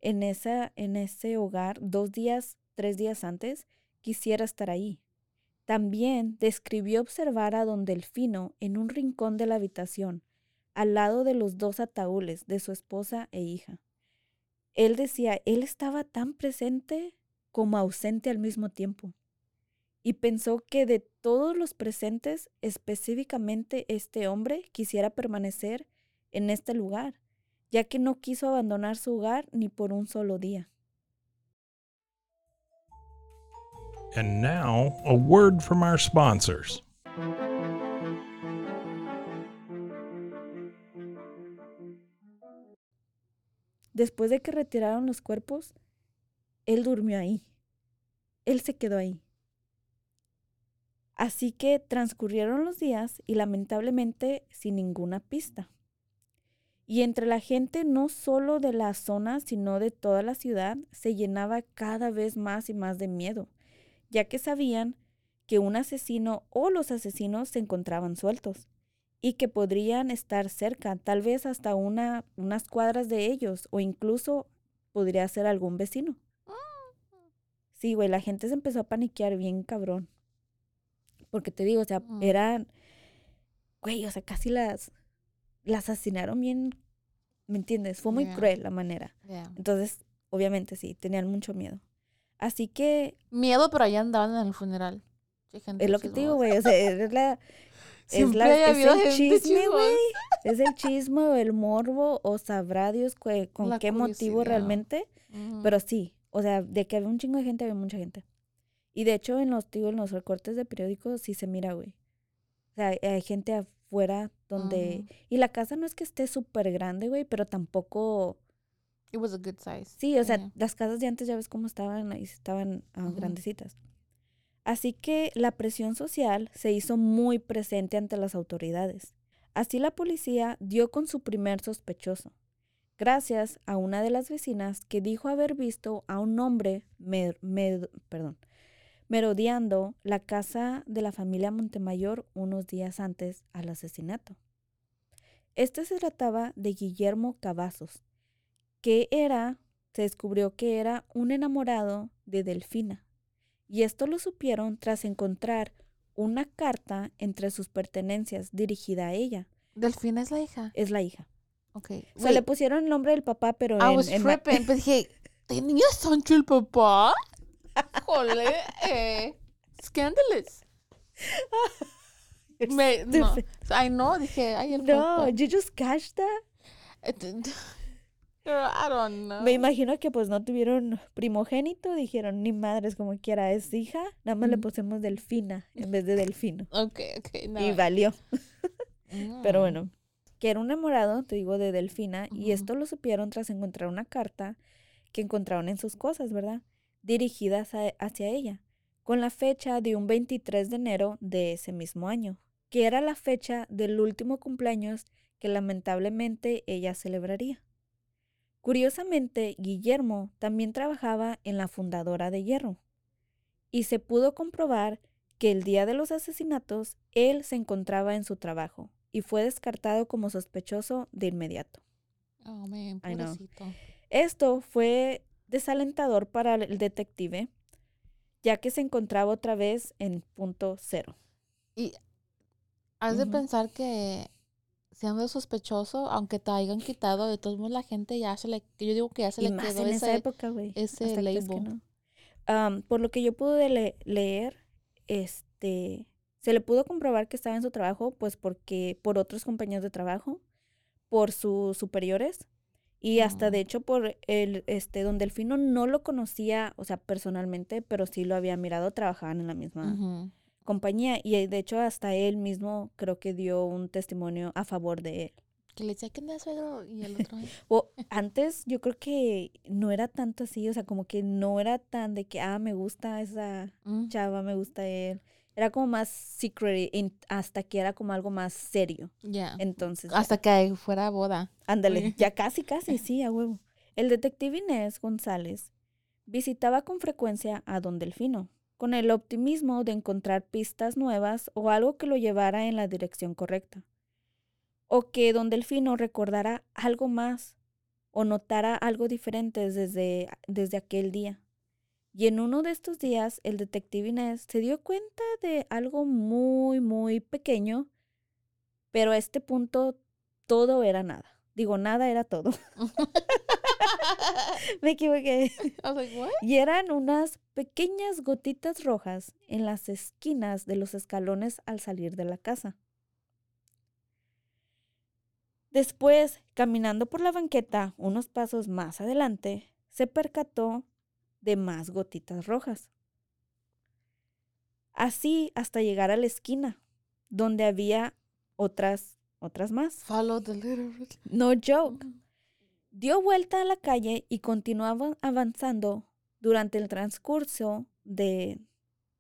en, esa, en ese hogar dos días, tres días antes, quisiera estar ahí. También describió observar a don Delfino en un rincón de la habitación, al lado de los dos ataúdes de su esposa e hija. Él decía, él estaba tan presente como ausente al mismo tiempo. Y pensó que de todos los presentes, específicamente este hombre quisiera permanecer en este lugar, ya que no quiso abandonar su hogar ni por un solo día. And now, a word from our sponsors. Después de que retiraron los cuerpos, él durmió ahí. Él se quedó ahí. Así que transcurrieron los días y lamentablemente sin ninguna pista. Y entre la gente no solo de la zona, sino de toda la ciudad, se llenaba cada vez más y más de miedo, ya que sabían que un asesino o los asesinos se encontraban sueltos y que podrían estar cerca, tal vez hasta una, unas cuadras de ellos, o incluso podría ser algún vecino. Sí, güey, la gente se empezó a paniquear bien cabrón. Porque te digo, o sea, Mm. eran, güey, o sea, casi las, las asesinaron bien, ¿me entiendes? Fue muy Yeah. cruel la manera. Yeah. Entonces, obviamente sí, tenían mucho miedo. Así que Miedo, pero allá andaban en el funeral. Gente es lo que te digo, güey, o sea, es la, [laughs] es, la, es el chisme, güey. Es el chisme o el morbo o sabrá Dios [laughs] con La qué motivo realmente. Pero sí, o sea, de que había un chingo de gente, había mucha gente. Y de hecho, en los, digo, en los recortes de periódicos sí se mira, güey. O sea, hay gente afuera donde... Ujú. Y la casa no es que esté súper grande, güey, pero tampoco... It was a good size. Sí, o sea, Yeah. las casas de antes ya ves cómo estaban, y estaban ah, grandecitas. Así que la presión social se hizo muy presente ante las autoridades. Así la policía dio con su primer sospechoso, gracias a una de las vecinas que dijo haber visto a un hombre mer- perdón, merodeando la casa de la familia Montemayor unos días antes al asesinato. Este se trataba de Guillermo Cavazos, que era, se descubrió que era un enamorado de Delfina. Y esto lo supieron tras encontrar una carta entre sus pertenencias dirigida a ella. Delfina es la hija. Es la hija. Ok. O sea, le pusieron el nombre del papá, pero I en, was en tripping. Pero dije, [laughs] ¿tenía Sancho el papá? Jole, eh. Scandalous. [laughs] Me, no. I know, dije, ay, el No, papá. you just catch that? [laughs] Girl, I don't know. Me imagino que pues no tuvieron primogénito, dijeron, ni madres como quiera, es hija, nada más le Mm. pusimos delfina en vez de delfino. Ok, ok, no. Y valió. Pero Mm. bueno, que era un enamorado, te digo, de Delfina, y esto lo supieron tras encontrar una carta que encontraron en sus cosas, ¿verdad? Dirigidas a- hacia ella, con la fecha de un 23 de enero de ese mismo año, que era la fecha del último cumpleaños que lamentablemente ella celebraría. Curiosamente, Guillermo también trabajaba en la fundadora de Hierro, y se pudo comprobar que el día de los asesinatos él se encontraba en su trabajo y fue descartado como sospechoso de inmediato. Oh, man. Esto fue desalentador para el detective, ya que se encontraba otra vez en punto cero. Y has de pensar que siendo sospechoso, aunque te hayan quitado, de todos modos la gente ya se le, que yo digo que ya se y le más quedó en esa época, güey. ese label. no. Por lo que yo pude le- leer, este, se le pudo comprobar que estaba en su trabajo, pues porque por otros compañeros de trabajo, por sus superiores y hasta de hecho por el, este, don Delfino no lo conocía, o sea, personalmente, pero sí lo había mirado, trabajaban en la misma Ujú. compañía y eh, de hecho hasta él mismo creo que dio un testimonio a favor de él. Que le decía, ¿qué onda, suegro? Y el otro, [laughs] O antes yo creo que no era tanto así, o sea, como que no era tan de que, ah, me gusta esa "Mm". chava, me gusta él. Era como más secret in- hasta que era como algo más serio. Ya. Entonces, ya. Hasta que fuera boda. Ándale, ya casi, casi, [laughs] sí, a huevo. El detective Inés González visitaba con frecuencia a Don Delfino, con el optimismo de encontrar pistas nuevas o algo que lo llevara en la dirección correcta. O que Don Delfino recordara algo más o notara algo diferente desde, desde aquel día. Y en uno de estos días, el detective Inés se dio cuenta de algo muy, muy pequeño, pero a este punto todo era nada. Digo, nada era todo. [laughs] Me equivoqué. [laughs] I was like, what? Y eran unas pequeñas gotitas rojas en las esquinas de los escalones al salir de la casa. Después, caminando por la banqueta unos pasos más adelante, se percató de más gotitas rojas. Así hasta llegar a la esquina, donde había otras, otras más. Follow the little. [laughs] No joke. Dio vuelta a la calle y continuaba avanzando durante el transcurso de,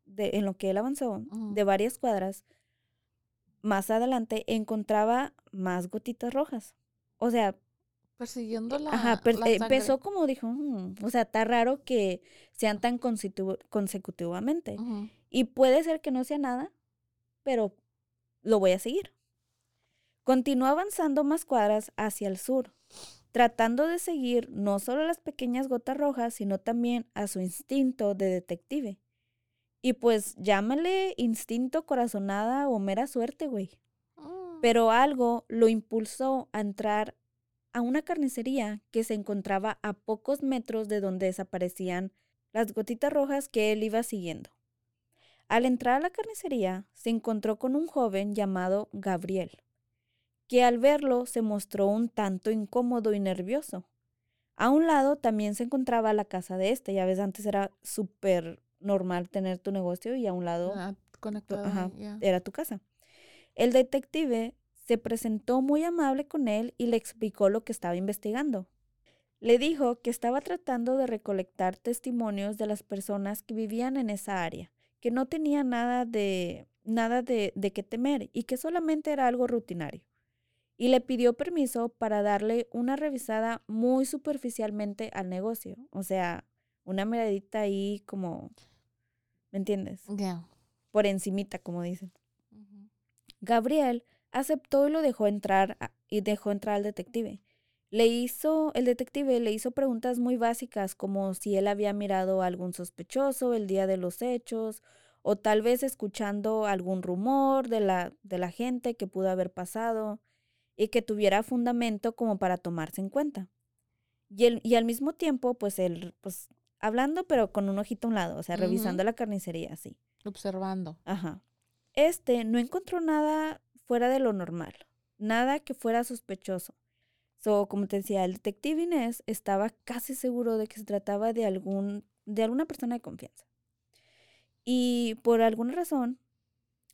de en lo que él avanzó, de varias cuadras. Más adelante encontraba más gotitas rojas. O sea, Persiguiendo la. ajá, per- la eh, empezó como dijo, "Mm", o sea, está raro que sean tan consecutivamente. Y puede ser que no sea nada, pero lo voy a seguir. Continuó avanzando más cuadras hacia el sur, tratando de seguir no solo las pequeñas gotas rojas, sino también a su instinto de detective. Y pues llámale instinto, corazonada o mera suerte, güey. Mm. Pero algo lo impulsó a entrar a una carnicería que se encontraba a pocos metros de donde desaparecían las gotitas rojas que él iba siguiendo. Al entrar a la carnicería, se encontró con un joven llamado Gabriel, que al verlo se mostró un tanto incómodo y nervioso. A un lado también se encontraba la casa de este, ya ves, antes era súper normal tener tu negocio y a un lado Ah, ajá, yeah. era tu casa. El detective se presentó muy amable con él y le explicó lo que estaba investigando. Le dijo que estaba tratando de recolectar testimonios de las personas que vivían en esa área, que no tenía nada de nada de, de qué temer y que solamente era algo rutinario. Y le pidió permiso para darle una revisada muy superficialmente al negocio, o sea, una miradita ahí como, ¿me entiendes? Yeah. Por encimita, como dicen. Gabriel aceptó y lo dejó entrar a- y dejó entrar al detective. Le hizo, el detective le hizo preguntas muy básicas como si él había mirado a algún sospechoso el día de los hechos o tal vez escuchando algún rumor de la, de la gente que pudo haber pasado y que tuviera fundamento como para tomarse en cuenta. Y, el- y al mismo tiempo, pues él, pues hablando pero con un ojito a un lado, o sea, revisando la carnicería así. Observando. Ajá. Este no encontró nada fuera de lo normal, nada que fuera sospechoso. So, como te decía, el detective Inés estaba casi seguro de que se trataba de algún de alguna persona de confianza. Y por alguna razón,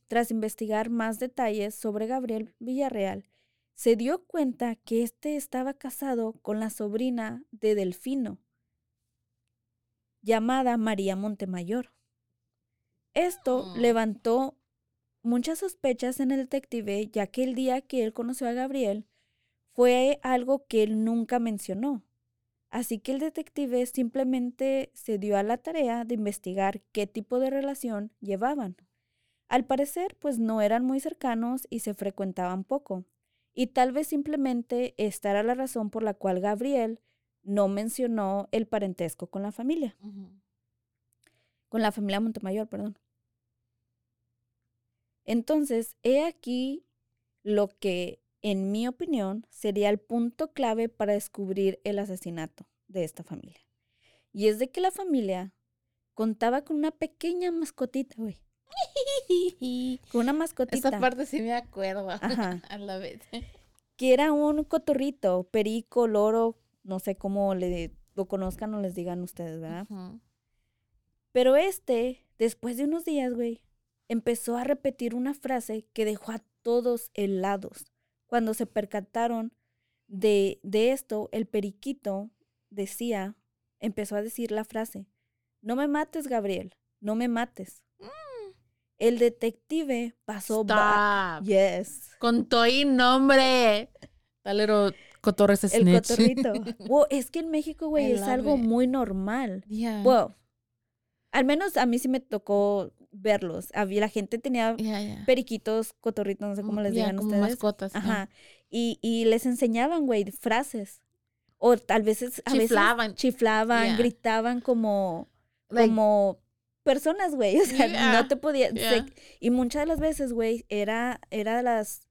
tras investigar más detalles sobre Gabriel Villarreal, se dio cuenta que éste estaba casado con la sobrina de Delfino, llamada María Montemayor. Esto Mm. levantó muchas sospechas en el detective, ya que el día que él conoció a Gabriel fue algo que él nunca mencionó. Así que el detective simplemente se dio a la tarea de investigar qué tipo de relación llevaban. Al parecer, pues no eran muy cercanos y se frecuentaban poco. Y tal vez simplemente esta era la razón por la cual Gabriel no mencionó el parentesco con la familia con la familia Montemayor, perdón. Entonces, he aquí lo que, en mi opinión, sería el punto clave para descubrir el asesinato de esta familia. Y es de que la familia contaba con una pequeña mascotita, güey. [laughs] Con una mascotita. Esa parte sí me acuerdo. [laughs] Ajá. I love it. que era un cotorrito, perico, loro, no sé cómo le, lo conozcan o les digan ustedes, ¿verdad? Pero este, después de unos días, güey, empezó a repetir una frase que dejó a todos helados. Cuando se percataron de, de esto, el periquito decía, empezó a decir la frase, no me mates, Gabriel, no me mates. El detective pasó... Stop. Yes. Con todo y nombre. Little cotorres El snitch. cotorrito. [laughs] Wow, es que en México, güey, es algo it. muy normal. Yeah. Wow. Al menos a mí sí me tocó verlos. Había, la gente tenía yeah, yeah. periquitos, cotorritos, no sé cómo les Yeah, digan como ustedes. mascotas. Ajá. Y, y les enseñaban, güey, frases. O tal vez a veces Chiflaban. chiflaban, Yeah. gritaban como, Like, como personas, güey. [laughs] O sea, no te podía. se- y muchas de las veces, güey, era, era de las,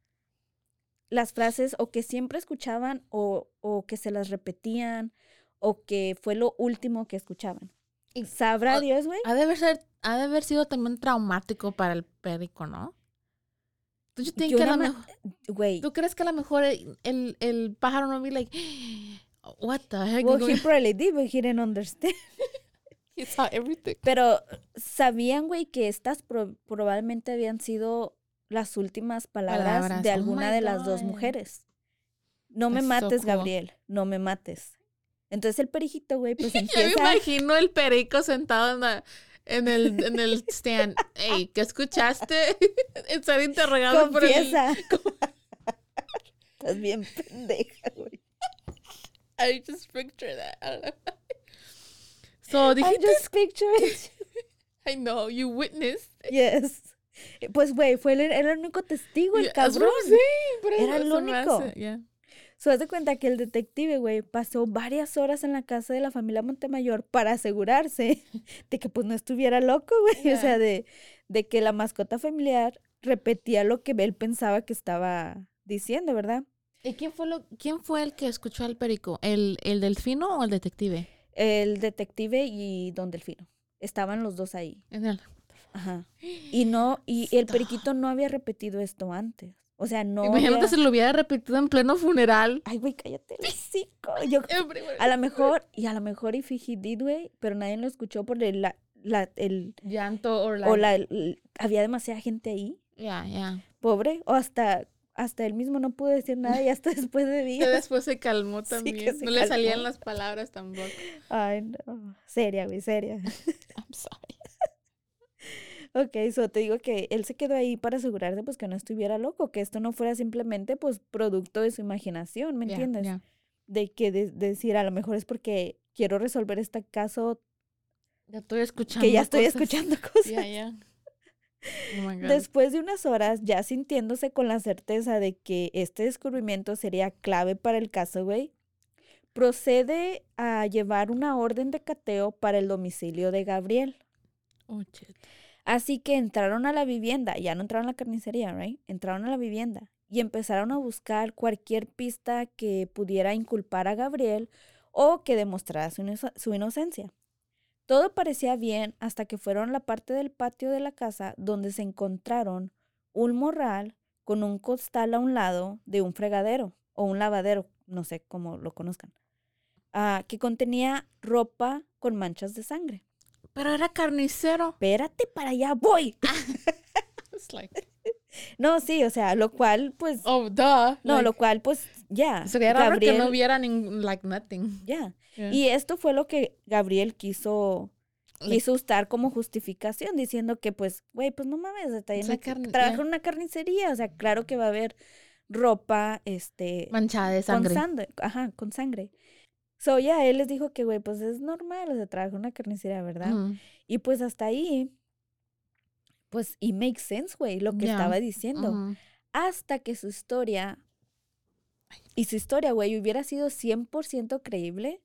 las frases o que siempre escuchaban o, o que se las repetían o que fue lo último que escuchaban. Y- Sabrá o- Dios, güey. ha de haber ser, ha de haber sido también traumático para el perico, ¿no? ¿Tú, Yo que mejor- Güey. ¿Tú crees que a lo mejor el, el, el pájaro no be like, [gasps] what the heck? Well, he going-" [laughs] probably did, but he didn't understand. He saw everything. Pero sabían, güey, que estas pro- probablemente habían sido las últimas palabras, Palabras. de Oh alguna de las dos mujeres. No me so mates, cool. Gabriel. No me mates. Entonces el perijito, güey, pues [laughs] Ya me imagino el perico sentado en, la- en el, en el stand. [laughs] Ey, ¿qué escuchaste? [laughs] Estar interrogado por el... Estás bien pendeja, güey. I just picture that. I don't know. So, dijiste... just picturing. I know, you witnessed. Yes. Pues, güey, fue el, era el único testigo, el Yeah, cabrón. Era el único. yeah. So, haz de cuenta que el detective, güey, pasó varias horas en la casa de la familia Montemayor para asegurarse [laughs] de que, pues, no estuviera loco, güey. [laughs] O sea, de, de que la mascota familiar repetía lo que él pensaba que estaba diciendo, ¿verdad? ¿Y quién fue, lo, quién fue el que escuchó al perico? ¿El, ¿El delfino o el detective? El detective y Don Delfino. Estaban los dos ahí. En el- Ajá. Y no, y el periquito no había repetido esto antes. O sea, no. Imagínate había- si lo hubiera repetido en pleno funeral. Ay, güey, cállate el hocico. Yo, [laughs] Everywhere. a lo mejor, y a lo mejor y did, güey, pero nadie lo escuchó porque la, la, el, Llanto o la... o la, el- había demasiada gente ahí, Ya, ya. pobre, o hasta, hasta él mismo no pudo decir nada y hasta [laughs] después de Que días. después se calmó [laughs] Sí, que también. se no le salían las palabras tampoco. Ay, no. Seria, güey, seria. I'm sorry. Ok, so te digo que él se quedó ahí para asegurarse pues que no estuviera loco, que esto no fuera simplemente pues producto de su imaginación, ¿me Ya, entiendes? ya. De que de- de decir a lo mejor es porque quiero resolver este caso Ya estoy escuchando que ya estoy cosas. escuchando [laughs] cosas. Ya, ya. Oh God. Después de unas horas, ya sintiéndose con la certeza de que este descubrimiento sería clave para el caso, güey, procede a llevar una orden de cateo para el domicilio de Gabriel. Oh, shit. Así que entraron a la vivienda, ya no entraron a la carnicería, ¿right? Entraron a la vivienda y empezaron a buscar cualquier pista que pudiera inculpar a Gabriel o que demostrara su, inoc- su inocencia. Todo parecía bien hasta que fueron a la parte del patio de la casa donde se encontraron un morral con un costal a un lado de un fregadero o un lavadero, no sé cómo lo conozcan, ah, que contenía ropa con manchas de sangre. Pero era carnicero. Espérate, para allá voy. [laughs] Like, No, sí, o sea, lo cual, pues, oh, duh. no, Like, lo cual, pues, ya. Sería raro que no Gabriel- hubiera nin- like nothing. Ya. Yeah. Y esto fue lo que Gabriel quiso, quiso usar como justificación, diciendo que, pues, güey, pues no mames, está carne- trabaja en una carnicería, o sea, claro que va a haber ropa, este, Manchada de con sangre. sangre, ajá, con sangre. So, ya, él les dijo que, güey, pues es normal, o sea, trabaja en una carnicería, ¿verdad? Y pues hasta ahí, pues, y makes sense, güey, lo que estaba diciendo. Hasta que su historia y su historia, güey, hubiera sido 100% creíble,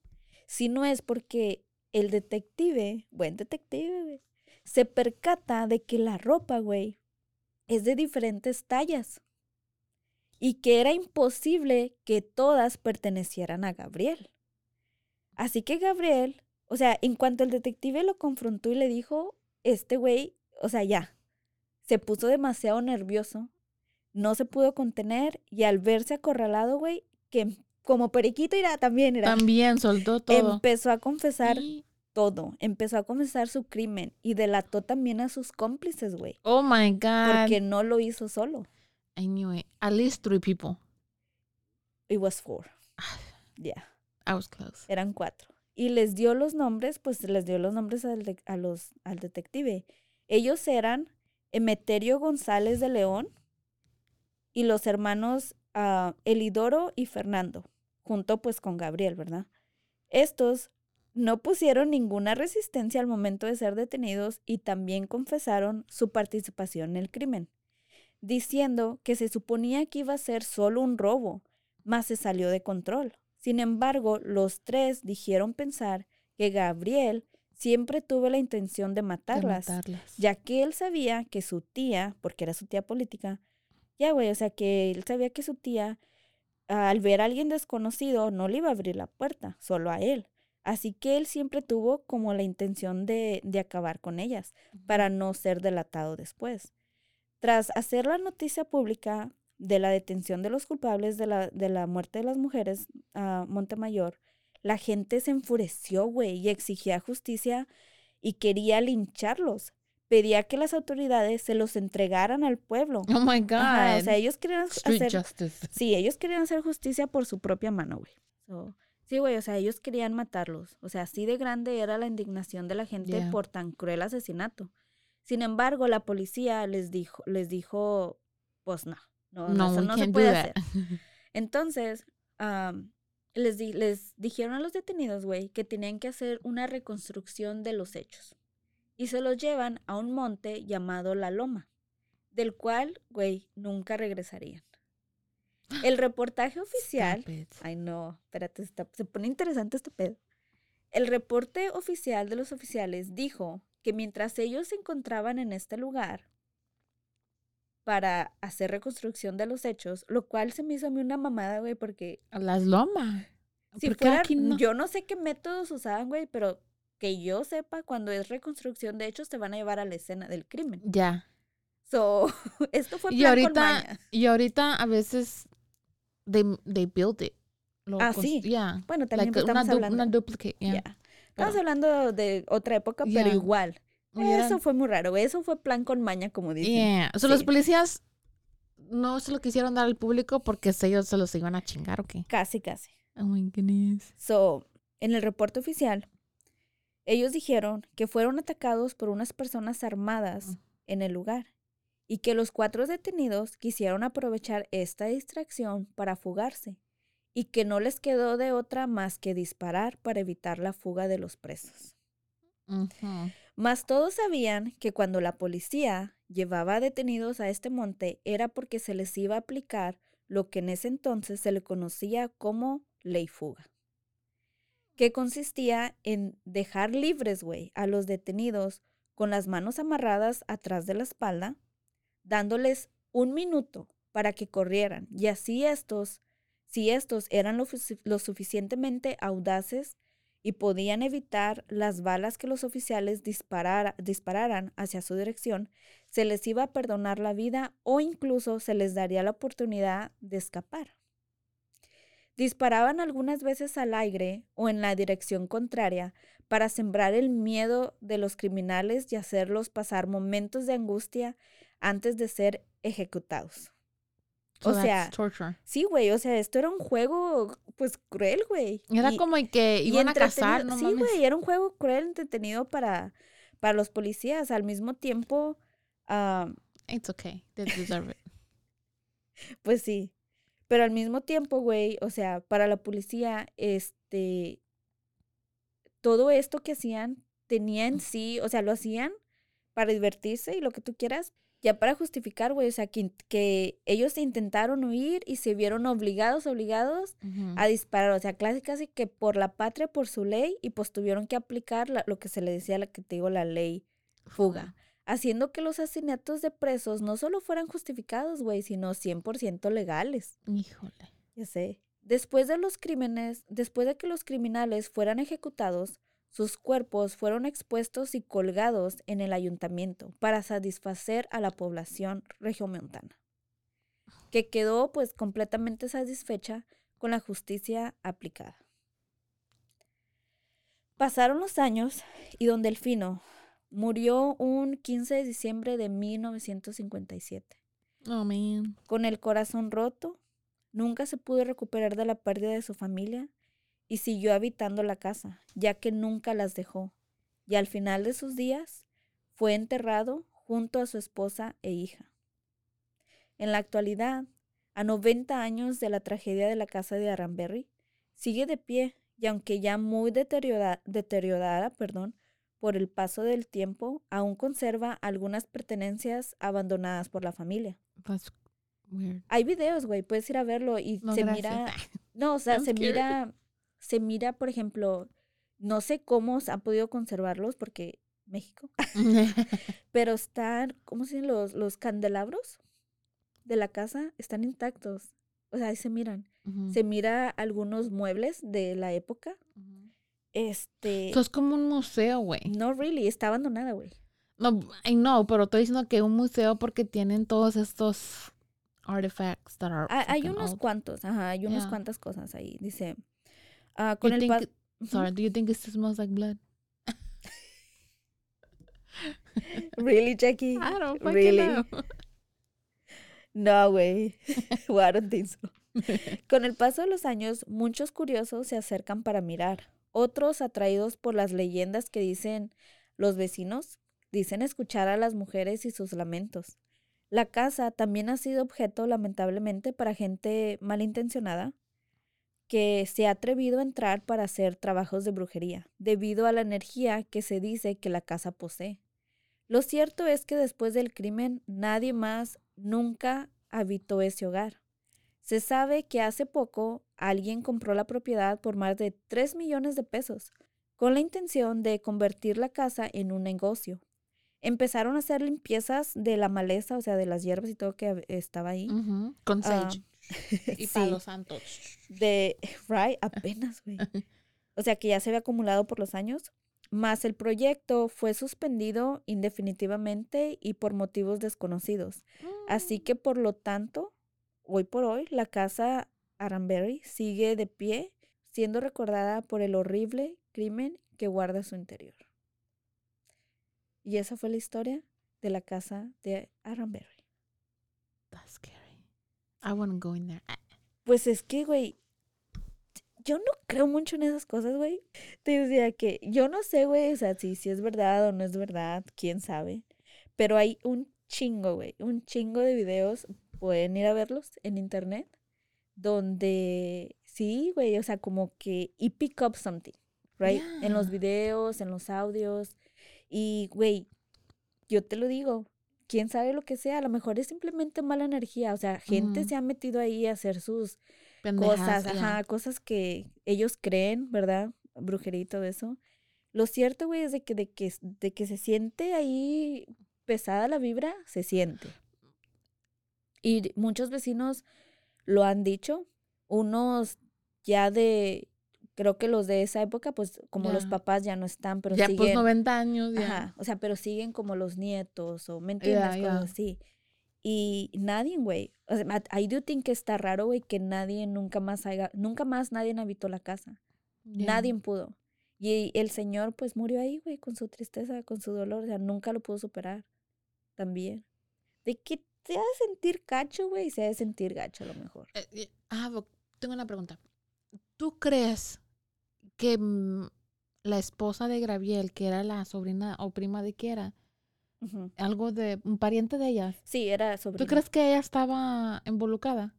si no es porque el detective, buen detective, güey, se percata de que la ropa, güey, es de diferentes tallas y que era imposible que todas pertenecieran a Gabriel. Así que Gabriel, o sea, en cuanto el detective lo confrontó y le dijo, este güey, o sea, ya, se puso demasiado nervioso no se pudo contener y al verse acorralado, güey, que como periquito irá también era, También soltó todo. empezó a confesar Y- todo, empezó a confesar su crimen y delató también a sus cómplices, güey, Oh my God. porque no lo hizo solo. I knew it. At least three people. It was four. Yeah, I was close. eran cuatro. Y les dio los nombres, pues les dio los nombres al, al detective. Ellos eran Emeterio González de León y los hermanos ah, Elidoro y Fernando, junto pues con Gabriel, ¿verdad? Estos no pusieron ninguna resistencia al momento de ser detenidos y también confesaron su participación en el crimen, diciendo que se suponía que iba a ser solo un robo, mas se salió de control. Sin embargo, los tres dijeron pensar que Gabriel siempre tuvo la intención de matarlas. ya que él sabía que su tía, porque era su tía política, ya güey, o sea que él sabía que su tía, al ver a alguien desconocido, no le iba a abrir la puerta, solo a él. Así que él siempre tuvo como la intención de, de acabar con ellas, para no ser delatado después. Tras hacer la noticia pública de la detención de los culpables de la, de la muerte de las mujeres a Montemayor, la gente se enfureció, güey, y exigía justicia y quería lincharlos. Pedía que las autoridades se los entregaran al pueblo. Oh my God. Ajá, o sea, ellos querían Street hacer justice. Sí, ellos querían hacer justicia por su propia mano, güey. So, sí, güey, o sea, ellos querían matarlos. O sea, así de grande era la indignación de la gente Yeah. por tan cruel asesinato. Sin embargo, la policía les dijo, les dijo, pues no, no, no, eso no se puede hacer. Entonces, am, les, di- les dijeron a los detenidos, güey, que tenían que hacer una reconstrucción de los hechos. Y se los llevan a un monte llamado La Loma, del cual, güey, nunca regresarían. El reportaje oficial. Ay, no, espérate, está- se pone interesante este pedo. El reporte oficial de los oficiales dijo que mientras ellos se encontraban en este lugar para hacer reconstrucción de los hechos, lo cual se me hizo a mí una mamada, güey, porque A Las lomas. si ¿Por qué fueran, aquí no? yo no sé qué métodos usaban, güey, pero que yo sepa, cuando es reconstrucción de hechos te van a llevar a la escena del crimen. Ya. So, [laughs] esto fue Y plan con ahorita, maña. y ahorita a veces they, they build it. Lo Ah, sí. Yeah. Bueno, también Like pues, una, estamos du- hablando. una duplicate. Yeah. Estamos Pero- hablando de otra época, pero igual. Hubieran- Eso fue muy raro. Eso fue plan con maña, como dicen. Yeah. So, los Sí. policías no se lo quisieron dar al público porque ellos se los iban a chingar, ¿o qué? Casi, casi. Oh my goodness. So, en el reporte oficial, ellos dijeron que fueron atacados por unas personas armadas Mm. en el lugar y que los cuatro detenidos quisieron aprovechar esta distracción para fugarse y que no les quedó de otra más que disparar para evitar la fuga de los presos. Ujú. Mas todos sabían que cuando la policía llevaba detenidos a este monte era porque se les iba a aplicar lo que en ese entonces se le conocía como ley fuga, que consistía en dejar libres, güey, a los detenidos con las manos amarradas atrás de la espalda, dándoles un minuto para que corrieran. Y así estos, si estos eran lo, lo suficientemente audaces, y podían evitar las balas que los oficiales disparara- dispararan hacia su dirección, se les iba a perdonar la vida o incluso se les daría la oportunidad de escapar. Disparaban algunas veces al aire o en la dirección contraria para sembrar el miedo de los criminales y hacerlos pasar momentos de angustia antes de ser ejecutados. So O sea, torture. Sí, güey, o sea, esto era un juego pues cruel, güey. Era Y- como que iban a cazar, entretenido. no Sí, mames. güey, era un juego cruel, entretenido para, para los policías. Al mismo tiempo, It's okay. They deserve it. [laughs] pues sí. Pero al mismo tiempo, güey, o sea, para la policía, este, todo esto que hacían tenía en sí, o sea, lo hacían para divertirse y lo que tú quieras, ya para justificar, güey, o sea, que, que ellos intentaron huir y se vieron obligados, obligados a disparar, o sea, casi casi que por la patria, por su ley, y pues tuvieron que aplicar la- lo que se le decía, la que te digo, la ley fuga, haciendo que los asesinatos de presos no solo fueran justificados, güey, sino 100% legales. Híjole. Ya sé. Después de los crímenes, después de que los criminales fueran ejecutados, sus cuerpos fueron expuestos y colgados en el ayuntamiento para satisfacer a la población regiomontana, que quedó pues completamente satisfecha con la justicia aplicada. Pasaron los años y don Delfino murió un 15 de diciembre de 1957 Oh, man. con el corazón roto, nunca se pudo recuperar de la pérdida de su familia y siguió habitando la casa, ya que nunca las dejó. Y al final de sus días fue enterrado junto a su esposa e hija. En la actualidad, a 90 años de la tragedia de la casa de Aranberry, sigue de pie y aunque ya muy deteriora- deteriorada perdón, por el paso del tiempo, aún conserva algunas pertenencias abandonadas por la familia. That's weird. Hay videos, güey, puedes ir a verlo y No, se gracias. mira, [laughs] no, o sea, I'm se scared. mira, se mira, por ejemplo, no sé cómo han podido conservarlos porque México, [laughs] pero están, ¿cómo se dicen los, los candelabros de la casa? Están intactos. O sea, ahí se miran. Se mira algunos muebles de la época. ujú. Este, Eso es como un museo, güey. no really, está abandonada, güey. No, I know, pero estoy diciendo que un museo porque tienen todos estos artifacts that are Hay unos old. cuantos, ajá, hay unas Yeah. cuantas cosas ahí. Dice, ah, con You el think Sorry, do you think it smells like blood? [laughs] Really, Jackie? I don't fucking Really? know. No, güey. [laughs] I don't think so. Con el paso de los años, muchos curiosos se acercan para mirar. Otros, atraídos por las leyendas que dicen los vecinos, dicen escuchar a las mujeres y sus lamentos. La casa también ha sido objeto, lamentablemente, para gente malintencionada que se ha atrevido a entrar para hacer trabajos de brujería, debido a la energía que se dice que la casa posee. Lo cierto es que después del crimen nadie más nunca habitó ese hogar. Se sabe que hace poco alguien compró la propiedad por más de 3 millones de pesos, con la intención de convertir la casa en un negocio. Empezaron a hacer limpiezas de la maleza, o sea, de las hierbas y todo que estaba ahí. Con Ah, sage [laughs] y sí, palo santo. de, right, apenas, güey. O sea, que ya se había acumulado por los años. Más el proyecto fue suspendido indefinitivamente y por motivos desconocidos. Así que por lo tanto, hoy por hoy, la casa Aranberry sigue de pie, siendo recordada por el horrible crimen que guarda su interior. Y esa fue la historia de la casa de Aranberry. That's scary. I wouldn't go in there. Ah, Pues es que, güey, yo no creo mucho en esas cosas, güey. Te decía que yo no sé, güey, o sea, si, si es verdad o no es verdad, quién sabe. Pero hay un chingo, güey, un chingo de videos, pueden ir a verlos en internet, donde sí, güey, o sea, como que y pick up something, right? En los Yeah. videos, en los audios. Y, güey, yo te lo digo, quién sabe lo que sea, a lo mejor es simplemente mala energía, o sea, gente se ha metido ahí a hacer sus pendejas, cosas, ajá, cosas que ellos creen, ¿verdad? Brujería y todo eso. Lo cierto, güey, es de que, de que, de que se siente ahí pesada la vibra, se siente. Y muchos vecinos lo han dicho, unos ya de, creo que los de esa época, pues como los Ya. papás ya no están, pero ya siguen. pues 90 años, ya. Ajá, o sea, pero siguen como los nietos o, ¿me entiendes? Ya, Cosas ya. así. Y nadie, güey, o sea, I do think que está raro, güey, que nadie nunca más haya, nunca más nadie habitó la casa. Ya. Nadie pudo. Y el señor, pues, murió ahí, güey, con su tristeza, con su dolor, o sea, nunca lo pudo superar. También. De que te ha de sentir gacho, güey, se ha de sentir gacho a lo mejor. Eh, eh, ah, tengo una pregunta. ¿Tú crees que mm, la esposa de Graviel, que era la sobrina o prima de Kiera, Ujú. algo de un pariente de ella, Sí, era ¿tú sobrina. crees que ella estaba involucrada?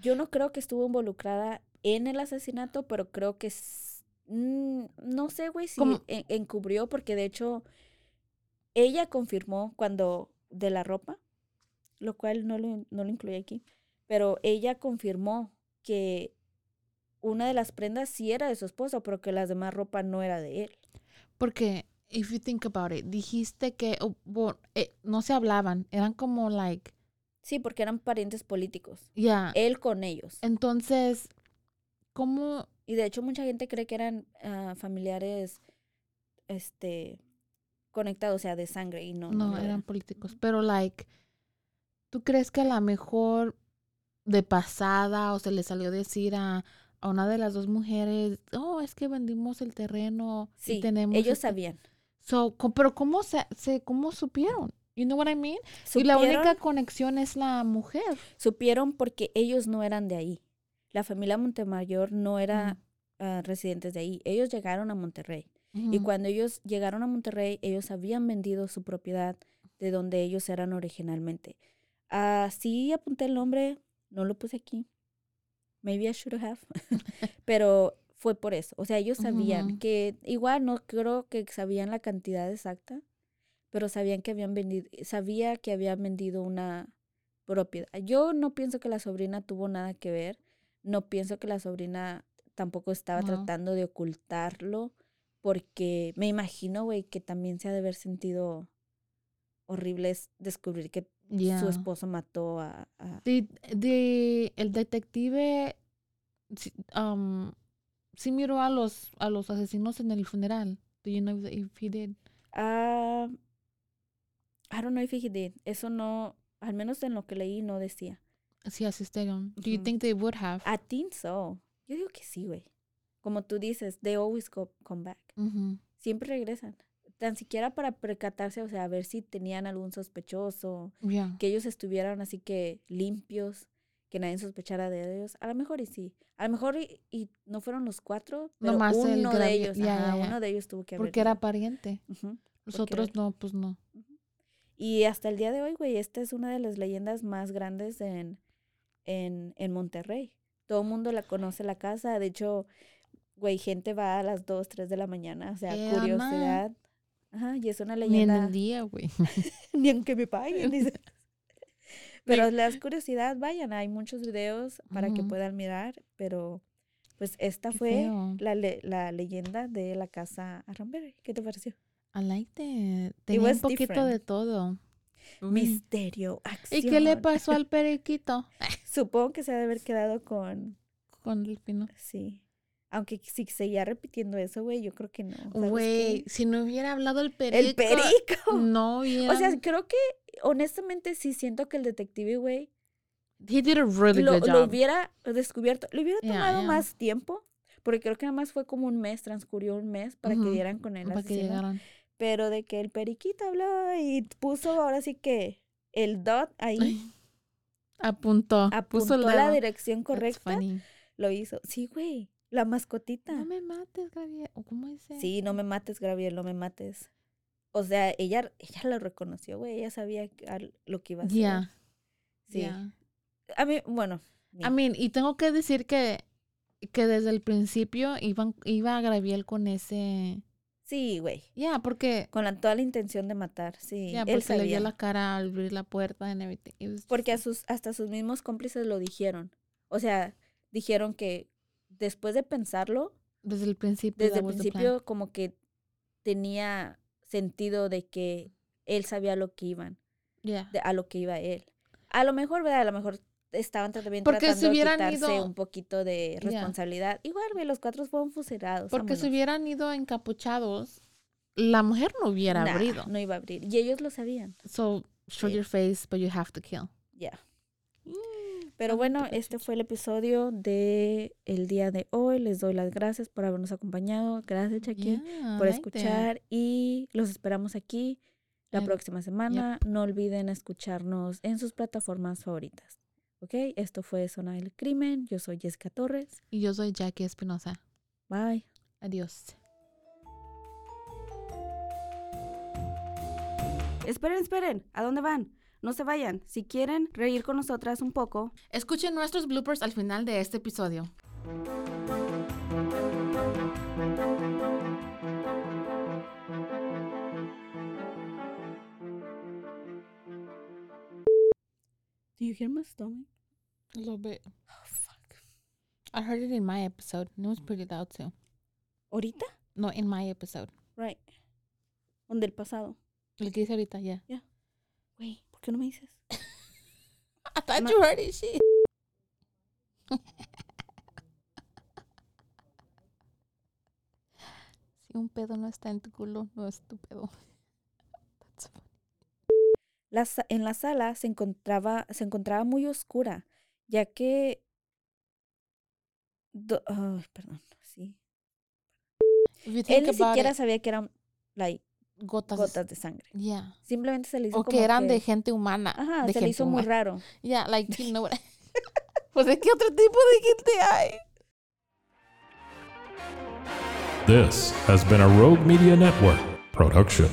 Yo no creo que estuvo involucrada en el asesinato, pero creo que s- mm, no sé, güey, si encubrió, porque de hecho ella confirmó cuando de la ropa, lo cual no lo, no lo incluye aquí, pero ella confirmó que una de las prendas sí era de su esposo, pero que las demás ropa no era de él. Porque, if you think about it, dijiste que oh, eh, no se hablaban, eran como like, Sí, porque eran parientes políticos. ya. Él con ellos. Entonces, ¿cómo? Y de hecho mucha gente cree que eran ah, familiares este conectados, o sea, de sangre y no. No, eran. políticos. Pero, like, ¿tú crees que a lo mejor de pasada o se le salió decir a, a una de las dos mujeres, oh, es que vendimos el terreno y Sí, tenemos... ellos este-" sabían. So, pero ¿cómo se, se, cómo supieron? You know what I mean? Y la única conexión es la mujer. supieron porque ellos no eran de ahí. La familia Montemayor no era ah, residentes de ahí. Ellos llegaron a Monterrey. Y cuando ellos llegaron a Monterrey, ellos habían vendido su propiedad de donde ellos eran originalmente. Ah, sí apunté el nombre, no lo puse aquí. Maybe I should have. [laughs] Pero fue por eso. O sea, ellos sabían que, igual no creo que sabían la cantidad exacta, pero sabían que habían vendido, sabía que habían vendido una propiedad. Yo no pienso que la sobrina tuvo nada que ver. No pienso que la sobrina tampoco estaba No. tratando de ocultarlo, porque me imagino, güey, que también se ha de haber sentido horrible es descubrir que Yeah. su esposo mató a, de- el detective um, sí miró a los a los asesinos en el funeral. Do you know if he did? Ah, I don't know if he did. Eso no, al menos en lo que leí no decía. Sí asistieron. Do you think they would have? I think so. Yo digo que sí, güey. Como tú dices, they always go, come back. Siempre regresan. Tan siquiera para percatarse, o sea, a ver si tenían algún sospechoso, Yeah. que ellos estuvieran así que limpios, que nadie sospechara de ellos. A lo mejor y sí. A lo mejor y, y no fueron los cuatro, pero Nomás el uno de gravi- ellos, ajá, ya. uno de ellos tuvo que haber Porque era pariente. Ujú. Los porque otros era- no, pues no. Y hasta el día de hoy, güey, esta es una de las leyendas más grandes en, en, en Monterrey. Todo el mundo la conoce la casa. De hecho, güey, gente va a las 2, 3 de la mañana. O sea, Eh, curiosidad. Ajá, y es una Ni en leyenda. el día, güey. [laughs] Ni aunque me paguen. dice. [laughs] Pero las curiosidad, vayan, hay muchos videos para que puedan mirar, pero pues esta Qué fue la, le- la leyenda de la casa Arramberry. ¿Qué te pareció? I liked it. Tenía un was poquito de todo. Misterio, acción. ¿Y qué le pasó al [laughs] periquito? Supongo que se ha de haber quedado con, Con el pino. sí. Aunque si seguía repitiendo eso, güey, yo creo que no. ¿sabes Güey, si no hubiera hablado el perico. El perico. [laughs] No hubiera. O sea, creo que honestamente sí siento que el detective, güey, he did a really lo, good lo job. hubiera descubierto, le hubiera tomado yeah. más tiempo, porque creo que nada más fue como un mes, transcurrió un mes para que dieran con él. para que llegaran. Pero de que el periquito habló y puso ahora sí que el dot ahí, Apuntó. puso apuntó el la dedo. dirección correcta, lo hizo. Sí, güey, la mascotita. No me mates, Gabriel. ¿O ¿Cómo dice? Sí, no me mates, Gabriel, no me mates. O sea, ella, ella lo reconoció, güey, ella sabía lo que iba a hacer. Yeah. Sí. yeah. A mí, bueno, I mean, y tengo que decir que, que desde el principio iban, iba a Gabriel con ese. sí, güey. Yeah, porque. Con la, toda la intención de matar, sí. Él porque le vio sabía. la cara al abrir la puerta everything. Was Porque a sus, hasta sus mismos cómplices lo dijeron. O sea, dijeron que después de pensarlo, desde el principio. desde el principio como que tenía sentido de que él sabía lo que iban, Yeah. de- a lo que iba él. A lo mejor, ¿verdad? A lo mejor estaban también Porque si tratando de quitarse ido- un poquito de Yeah. responsabilidad. Igual, güey, los cuatro fueron fusilados. Porque si hubieran ido encapuchados, la mujer no hubiera Nah, abrido. No iba a abrir. Y ellos lo sabían. So, show your face, but you have to kill. Ya. Pero Ajá, bueno, este fue el episodio de el día de hoy. Les doy las gracias por habernos acompañado. Gracias, Jackie, Yeah, por escuchar. Y los esperamos aquí la And- próxima semana. No olviden escucharnos en sus plataformas favoritas. ¿Ok? Esto fue Zona del Crimen. Yo soy Jessica Torres. Y yo soy Jackie Espinosa. Bye. Adiós. Esperen, esperen. ¿A dónde van? No se vayan. Si quieren reír con nosotras un poco, Escuchen nuestros bloopers al final de este episodio. Do you hear my stomach? A little bit. Oh, fuck. I heard it in my episode. and It was pretty loud too. ¿Ahorita? No, in my episode. Right. ¿Dónde el pasado? Lo que dice ahorita, ya. Güey, ¿por qué no me dices? [laughs] I thought you heard it, shit. si un pedo no está en tu culo, no es tu pedo. That's funny. La en la sala se encontraba, se encontraba muy oscura, ya que... do- ay, perdón, sí. Él ni siquiera it, sabía que eran like, gotas. gotas de sangre. Yeah. Simplemente se le hizo O como que eran de que- gente humana. Ajá, de se le gente hizo muy humana. raro. Yeah, like, [laughs] you know [laughs] Pues de qué otro tipo de gente hay. This has been a Rogue Media Network production.